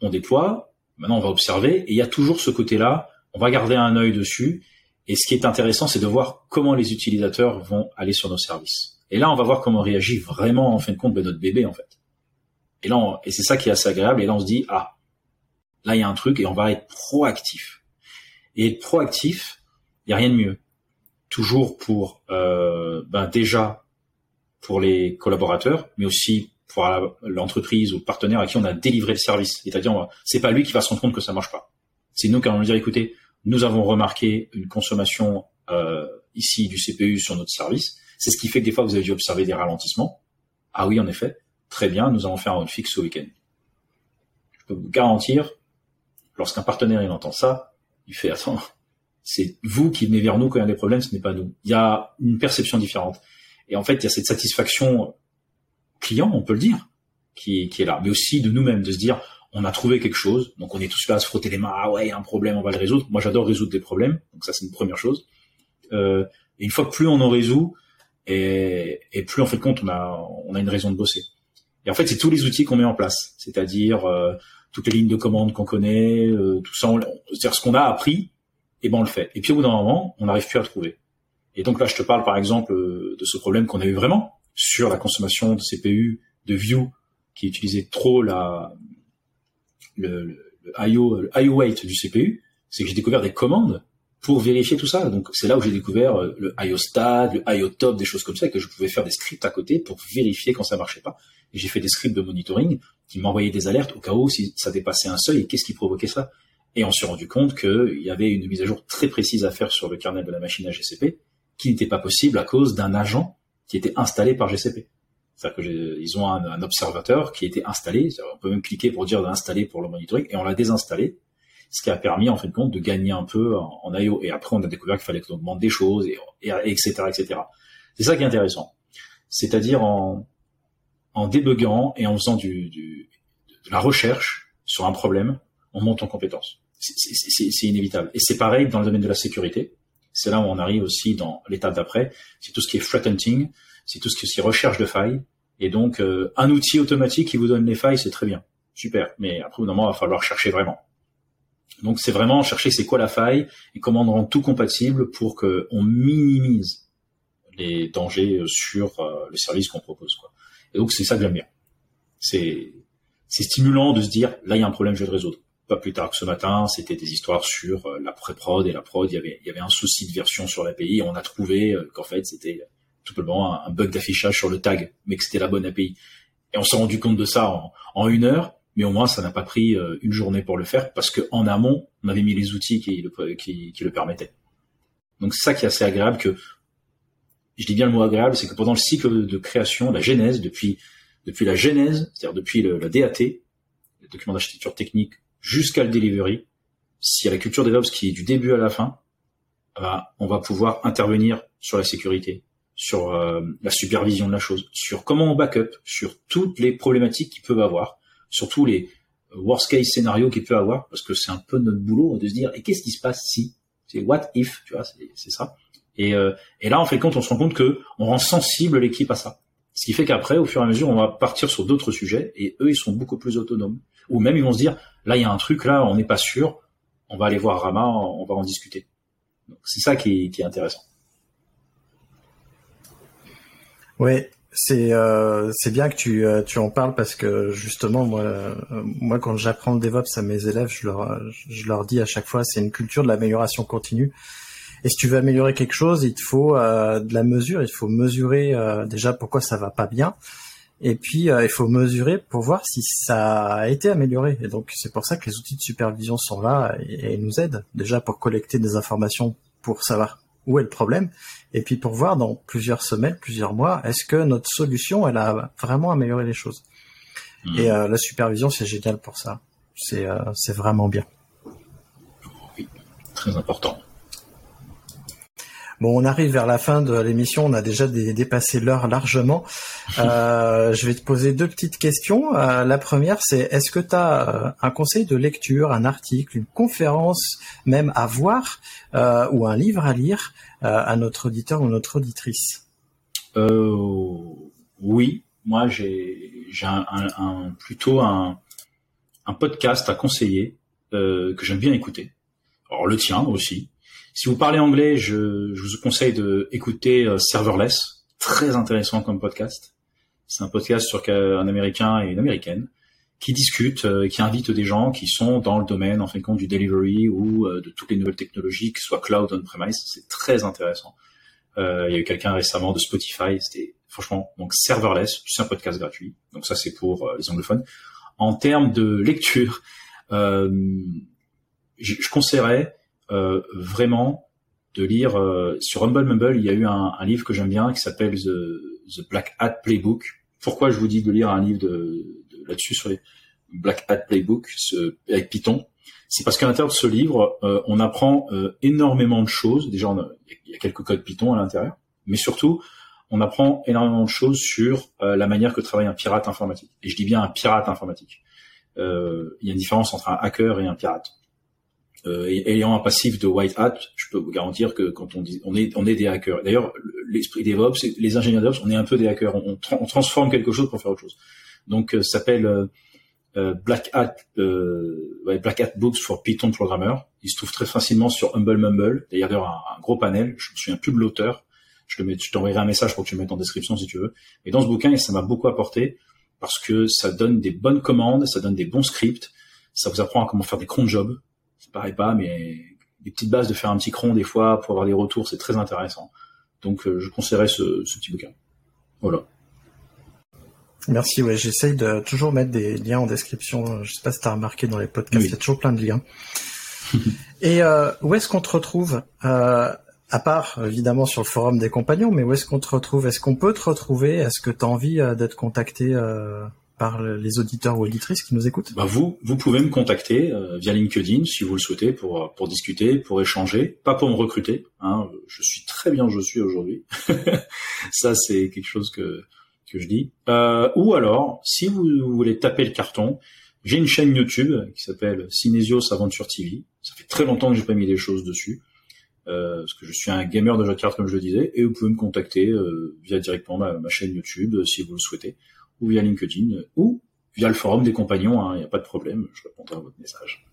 qu'il déploie, maintenant on va observer, et il y a toujours ce côté-là, on va garder un œil dessus. Et ce qui est intéressant, c'est de voir comment les utilisateurs vont aller sur nos services. Et là, on va voir comment on réagit vraiment en fin de compte notre bébé en fait. Et là, et c'est ça qui est assez agréable. Et là, on se dit ah, là il y a un truc et on va être proactif. Et être proactif, il y a rien de mieux. Toujours pour euh, ben déjà pour les collaborateurs, mais aussi pour l'entreprise ou le partenaire à qui on a délivré le service. C'est-à-dire, c'est pas lui qui va se rendre compte que ça marche pas. C'est nous qui allons lui dire, écoutez, nous avons remarqué une consommation euh, ici du CPU sur notre service. C'est ce qui fait que des fois vous avez dû observer des ralentissements. Ah oui, en effet, très bien, nous allons faire un fixe ce week-end. Je peux vous garantir, lorsqu'un partenaire il entend ça, il fait attends, c'est vous qui venez vers nous quand il y a des problèmes, ce n'est pas nous. Il y a une perception différente. Et en fait, il y a cette satisfaction client, on peut le dire, qui, est là, mais aussi de nous-mêmes, de se dire, on a trouvé quelque chose, donc on est tous là à se frotter les mains, ah ouais, il y a un problème, on va le résoudre. Moi, j'adore résoudre des problèmes, donc ça, c'est une première chose. Euh, et une fois que plus on en résout, et, plus en fait compte, on a, une raison de bosser. Et en fait, c'est tous les outils qu'on met en place, c'est-à-dire euh, toutes les lignes de commande qu'on connaît, euh, tout ça, c'est-à-dire ce qu'on a appris, et ben on le fait. Et puis au bout d'un moment, on n'arrive plus à le trouver. Et donc là, je te parle par exemple de ce problème qu'on a eu vraiment sur la consommation de CPU de View qui utilisait trop la le, le, IO, le IO weight du CPU, c'est que j'ai découvert des commandes pour vérifier tout ça. Donc c'est là où j'ai découvert euh, le IO stade, le IO top, des choses comme ça, et que je pouvais faire des scripts à côté pour vérifier quand ça marchait pas. Et j'ai fait des scripts de monitoring qui m'envoyaient des alertes au cas où si ça dépassait un seuil et qu'est-ce qui provoquait ça. Et on s'est rendu compte qu'il y avait une mise à jour très précise à faire sur le kernel de la machine à GCP qui n'était pas possible à cause d'un agent qui était installé par GCP. C'est-à-dire qu'ils ont un, observateur qui était installé. On peut même cliquer pour dire d'installer pour le monitoring et on l'a désinstallé, ce qui a permis en fin de compte de gagner un peu en, IO. Et après, on a découvert qu'il fallait qu'on demande des choses et, etc. etc. C'est ça qui est intéressant. C'est-à-dire en, en débuguant et en faisant du, du, de la recherche sur un problème, on monte en compétence. C'est inévitable. Et c'est pareil dans le domaine de la sécurité. C'est là où on arrive aussi dans l'étape d'après. C'est tout ce qui est threat hunting, c'est tout ce qui est recherche de failles. Et donc, euh, un outil automatique qui vous donne les failles, c'est très bien, super. Mais après, au moment, il va falloir chercher vraiment. Donc, c'est vraiment chercher c'est quoi la faille et comment rendre tout compatible pour qu'on minimise les dangers sur euh, le service qu'on propose. Quoi. Et donc, c'est ça que j'aime bien. C'est c'est stimulant de se dire là, il y a un problème, je vais le résoudre pas plus tard que ce matin, c'était des histoires sur euh, la pré-prod et la prod. Il y avait, il y avait un souci de version sur l'API. On a trouvé euh, qu'en fait, c'était tout simplement un, bug d'affichage sur le tag, mais que c'était la bonne API. Et on s'est rendu compte de ça en, une heure, mais au moins ça n'a pas pris euh, une journée pour le faire parce que en amont, on avait mis les outils qui le, qui, le permettaient. Donc ça qui est assez agréable que je dis bien le mot agréable, c'est que pendant le cycle de création, la genèse, depuis depuis la genèse, c'est-à-dire depuis la DAT, le document d'architecture technique jusqu'à le delivery, s'il y a la culture DevOps qui est du début à la fin, bah, on va pouvoir intervenir sur la sécurité, sur euh, la supervision de la chose, sur comment on backup, sur toutes les problématiques qu'il peut avoir, sur tous les worst case scénarios qu'il peut avoir, parce que c'est un peu notre boulot de se dire et qu'est-ce qui se passe si? C'est what if, tu vois, c'est ça. Et, euh, et là, en fait compte, on se rend compte que on rend sensible l'équipe à ça. Ce qui fait qu'après, au fur et à mesure, on va partir sur d'autres sujets et eux, ils sont beaucoup plus autonomes. Ou même, ils vont se dire, là, il y a un truc, là, on n'est pas sûr, on va aller voir Rama, on va en discuter. C'est ça qui est, intéressant. Oui, c'est euh, c'est bien que tu euh, tu en parles parce que justement moi euh, moi quand j'apprends le DevOps à mes élèves je leur je leur dis à chaque fois c'est une culture de l'amélioration continue et si tu veux améliorer quelque chose, il te faut euh, de la mesure. Il faut mesurer déjà pourquoi ça va pas bien. Et puis il faut mesurer pour voir si ça a été amélioré. Et donc c'est pour ça que les outils de supervision sont là et, nous aident déjà pour collecter des informations pour savoir où est le problème, et puis pour voir dans plusieurs semaines, plusieurs mois, est-ce que notre solution, elle a vraiment amélioré les choses. Mmh. Et la supervision, c'est génial pour ça. C'est c'est vraiment bien. Oui, très important. Bon, on arrive vers la fin de l'émission, on a déjà dépassé l'heure largement. Euh, je vais te poser deux petites questions. Euh, la première, c'est est-ce que tu as euh, un conseil de lecture, un article, une conférence même à voir ou un livre à lire à notre auditeur ou notre auditrice? Oui, moi j'ai un, plutôt un, un podcast à conseiller que j'aime bien écouter. Alors le tien aussi, si vous parlez anglais, je, je vous conseille de écouter euh, Serverless, très intéressant comme podcast. C'est un podcast sur un Américain et une Américaine qui discutent, euh, qui invitent des gens qui sont dans le domaine en fin de compte du delivery ou euh, de toutes les nouvelles technologies, que ce soit cloud on-premise. C'est très intéressant. Euh, il y a eu quelqu'un récemment de Spotify. C'était franchement donc serverless, c'est un podcast gratuit. Donc ça c'est pour les anglophones. En termes de lecture, je, je conseillerais vraiment de lire sur Humble Mumble. Il y a eu un, un livre que j'aime bien qui s'appelle The, Black Hat Playbook. Pourquoi je vous dis de lire un livre de, de là-dessus sur les Black Hat Playbook ce, avec Python? C'est parce qu'à l'intérieur de ce livre, euh, on apprend euh, énormément de choses. Déjà, il y a quelques codes Python à l'intérieur, mais surtout, on apprend énormément de choses sur euh, la manière que travaille un pirate informatique. Et je dis bien un pirate informatique. il y a une différence entre un hacker et un pirate. Ayant un passif de white hat, je peux vous garantir que quand on dit, on est, on est des hackers. D'ailleurs, l'esprit DevOps, les ingénieurs DevOps, on est un peu des hackers. On, on transforme quelque chose pour faire autre chose. Donc, ça s'appelle euh, Black Hat, euh, Black Hat Books for Python Programmer. Il se trouve très facilement sur Humble Mumble. D'ailleurs, un, un gros panel. Je me souviens plus de l'auteur. Je te t'enverrai un message pour que tu le mettes en description si tu veux. Et dans ce bouquin, ça m'a beaucoup apporté parce que ça donne des bonnes commandes, ça donne des bons scripts, ça vous apprend à comment faire des cron jobs. Paraît pas, mais des petites bases de faire un petit cron des fois pour avoir des retours, c'est très intéressant. Donc, euh, je conseillerais ce, ce petit bouquin. Voilà. Merci, ouais, j'essaye de toujours mettre des liens en description. Je sais pas si tu as remarqué dans les podcasts, il y a toujours plein de liens. Et euh, où est-ce qu'on te retrouve euh, À part évidemment sur le forum des compagnons, mais où est-ce qu'on te retrouve? Est-ce qu'on peut te retrouver? Est-ce que tu as envie euh, d'être contacté par les auditeurs ou auditrices qui nous écoutent bah vous, vous pouvez me contacter euh, via LinkedIn si vous le souhaitez pour pour discuter, pour échanger, pas pour me recruter. Hein, je suis très bien, je suis aujourd'hui. Ça c'est quelque chose que que je dis. Euh, ou alors, si vous, voulez taper le carton, j'ai une chaîne YouTube qui s'appelle Cinesios Aventure TV. Ça fait très longtemps que j'ai pas mis des choses dessus. Euh, parce que je suis un gamer de jeux de cartes comme je le disais, et vous pouvez me contacter euh, via directement ma, chaîne YouTube euh, si vous le souhaitez, ou via LinkedIn, ou via le forum des compagnons, il hein, n'y a pas de problème, je répondrai à votre message.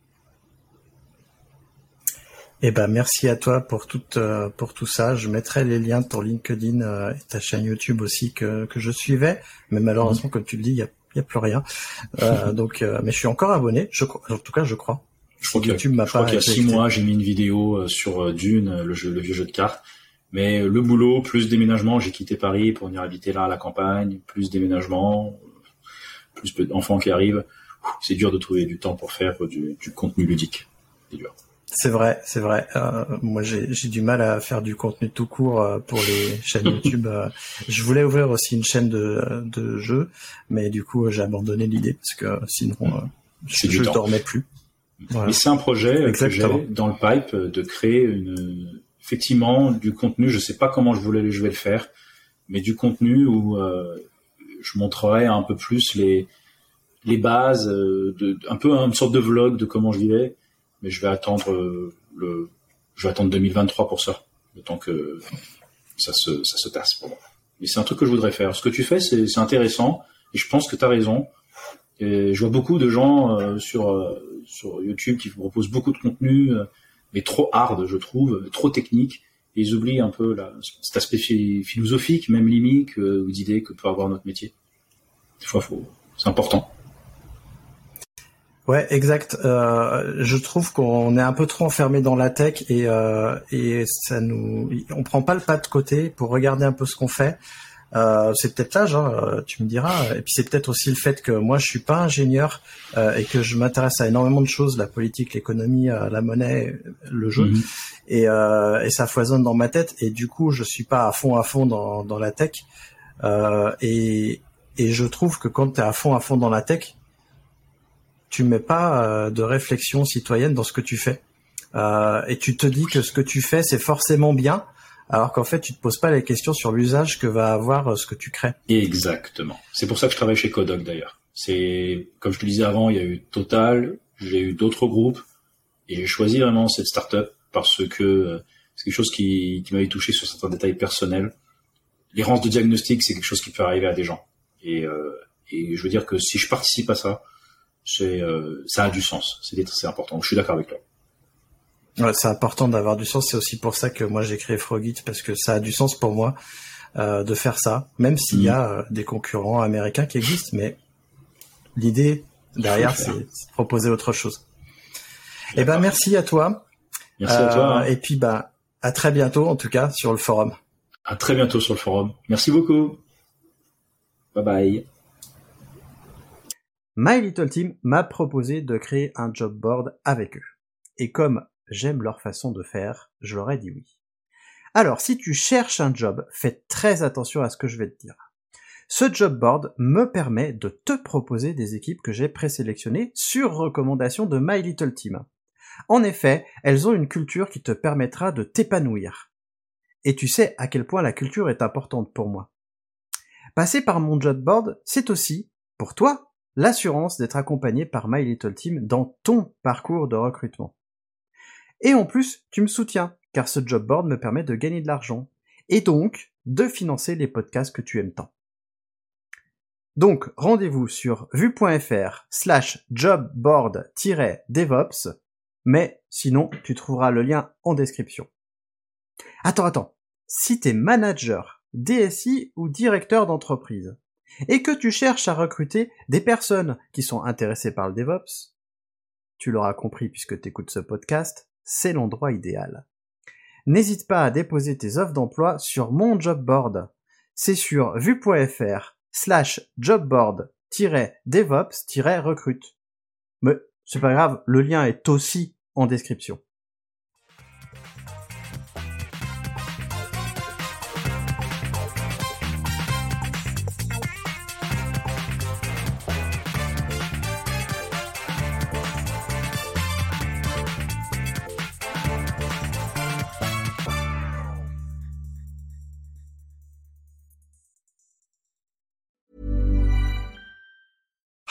Eh ben merci à toi pour tout euh, pour tout ça. Je mettrai les liens de ton LinkedIn euh, et ta chaîne YouTube aussi que, que je suivais, mais malheureusement comme tu le dis, il y a, y a plus rien. Euh, donc mais je suis encore abonné, je en tout cas je crois. Je crois YouTube m'a pas. qu'il y a six mois j'ai mis une vidéo sur Dune, le jeu le vieux jeu de cartes. Mais le boulot plus déménagement, j'ai quitté Paris pour venir habiter là à la campagne, plus déménagement, plus d'enfants qui arrivent. C'est dur de trouver du temps pour faire du, du contenu ludique. C'est dur. C'est vrai, c'est vrai. Euh, moi, j'ai du mal à faire du contenu tout court euh, pour les chaînes YouTube. Euh. je voulais ouvrir aussi une chaîne de, de jeux, mais du coup, j'ai abandonné l'idée parce que sinon, je, ne dormais plus. Mais c'est un projet que j'ai dans le pipe de créer une, effectivement du contenu. Je sais pas comment je voulais, je vais le faire, mais du contenu où je montrerai un peu plus les les bases, de, un peu une sorte de vlog de comment je vivais mais je vais attendre euh, le, je vais attendre 2023 pour ça, le temps que ça se, ça se tasse pour moi. Mais c'est un truc que je voudrais faire. Ce que tu fais, c'est, intéressant, et je pense que tu as raison. Et je vois beaucoup de gens euh, sur euh, sur YouTube qui proposent beaucoup de contenu, trop hard, je trouve, trop technique, et ils oublient un peu cet aspect philosophique, même limite, ou d'idées que peut avoir notre métier. Des fois, c'est important. Ouais, exact. Euh, je trouve qu'on est un peu trop enfermé dans la tech et euh, et ça nous, on prend pas le pas de côté pour regarder un peu ce qu'on fait. Euh, c'est peut-être l'âge, hein, tu me diras. Et puis c'est peut-être aussi le fait que moi je suis pas ingénieur euh, et que je m'intéresse à énormément de choses, la politique, l'économie, la monnaie, le jeu, mhm. et, euh, et ça foisonne dans ma tête. Et du coup je suis pas à fond à fond dans, dans la tech. et et je trouve que quand tu es à fond à fond dans la tech, tu mets pas euh, de réflexion citoyenne dans ce que tu fais. Euh, et tu te dis que ce que tu fais, c'est forcément bien, alors qu'en fait, tu te poses pas les questions sur l'usage que va avoir euh, ce que tu crées. Exactement. C'est pour ça que je travaille chez Codoc d'ailleurs. C'est, comme je te disais avant, il y a eu Total, j'ai eu d'autres groupes, et j'ai choisi vraiment cette startup parce que c'est quelque chose qui, m'avait touché sur certains détails personnels. L'errance de diagnostic, c'est quelque chose qui peut arriver à des gens. Et, et je veux dire que si je participe à ça, c'est euh, ça a du sens. C'est important. Je suis d'accord avec toi. C'est important d'avoir du sens. C'est aussi pour ça que moi j'ai créé Frogit parce que ça a du sens pour moi euh, de faire ça, même s'il y a mm. euh, des concurrents américains qui existent, mais l'idée derrière c'est de proposer autre chose. Eh ben merci à toi. Merci à toi. Et puis bah à très bientôt en tout cas sur le forum. À très bientôt sur le forum. Merci beaucoup. Bye bye. My Little Team m'a proposé de créer un job board avec eux. Et comme j'aime leur façon de faire, je leur ai dit oui. Alors, si tu cherches un job, fais très attention à ce que je vais te dire. Ce job board me permet de te proposer des équipes que j'ai présélectionnées sur recommandation de My Little Team. En effet, elles ont une culture qui te permettra de t'épanouir. Et tu sais à quel point la culture est importante pour moi. Passer par mon job board, c'est aussi, pour toi, l'assurance d'être accompagné par My Little Team dans ton parcours de recrutement. Et en plus, tu me soutiens, car ce job board me permet de gagner de l'argent, et donc de financer les podcasts que tu aimes tant. Donc, rendez-vous sur vue.fr slash jobboard-devops, mais sinon, tu trouveras le lien en description. Attends, attends. Si t'es manager, DSI ou directeur d'entreprise, et que tu cherches à recruter des personnes qui sont intéressées par le DevOps, tu l'auras compris puisque tu écoutes ce podcast, c'est l'endroit idéal. N'hésite pas à déposer tes offres d'emploi sur mon job board. C'est sur vue.fr slash jobboard-devops-recrute. Mais c'est pas grave, le lien est aussi en description.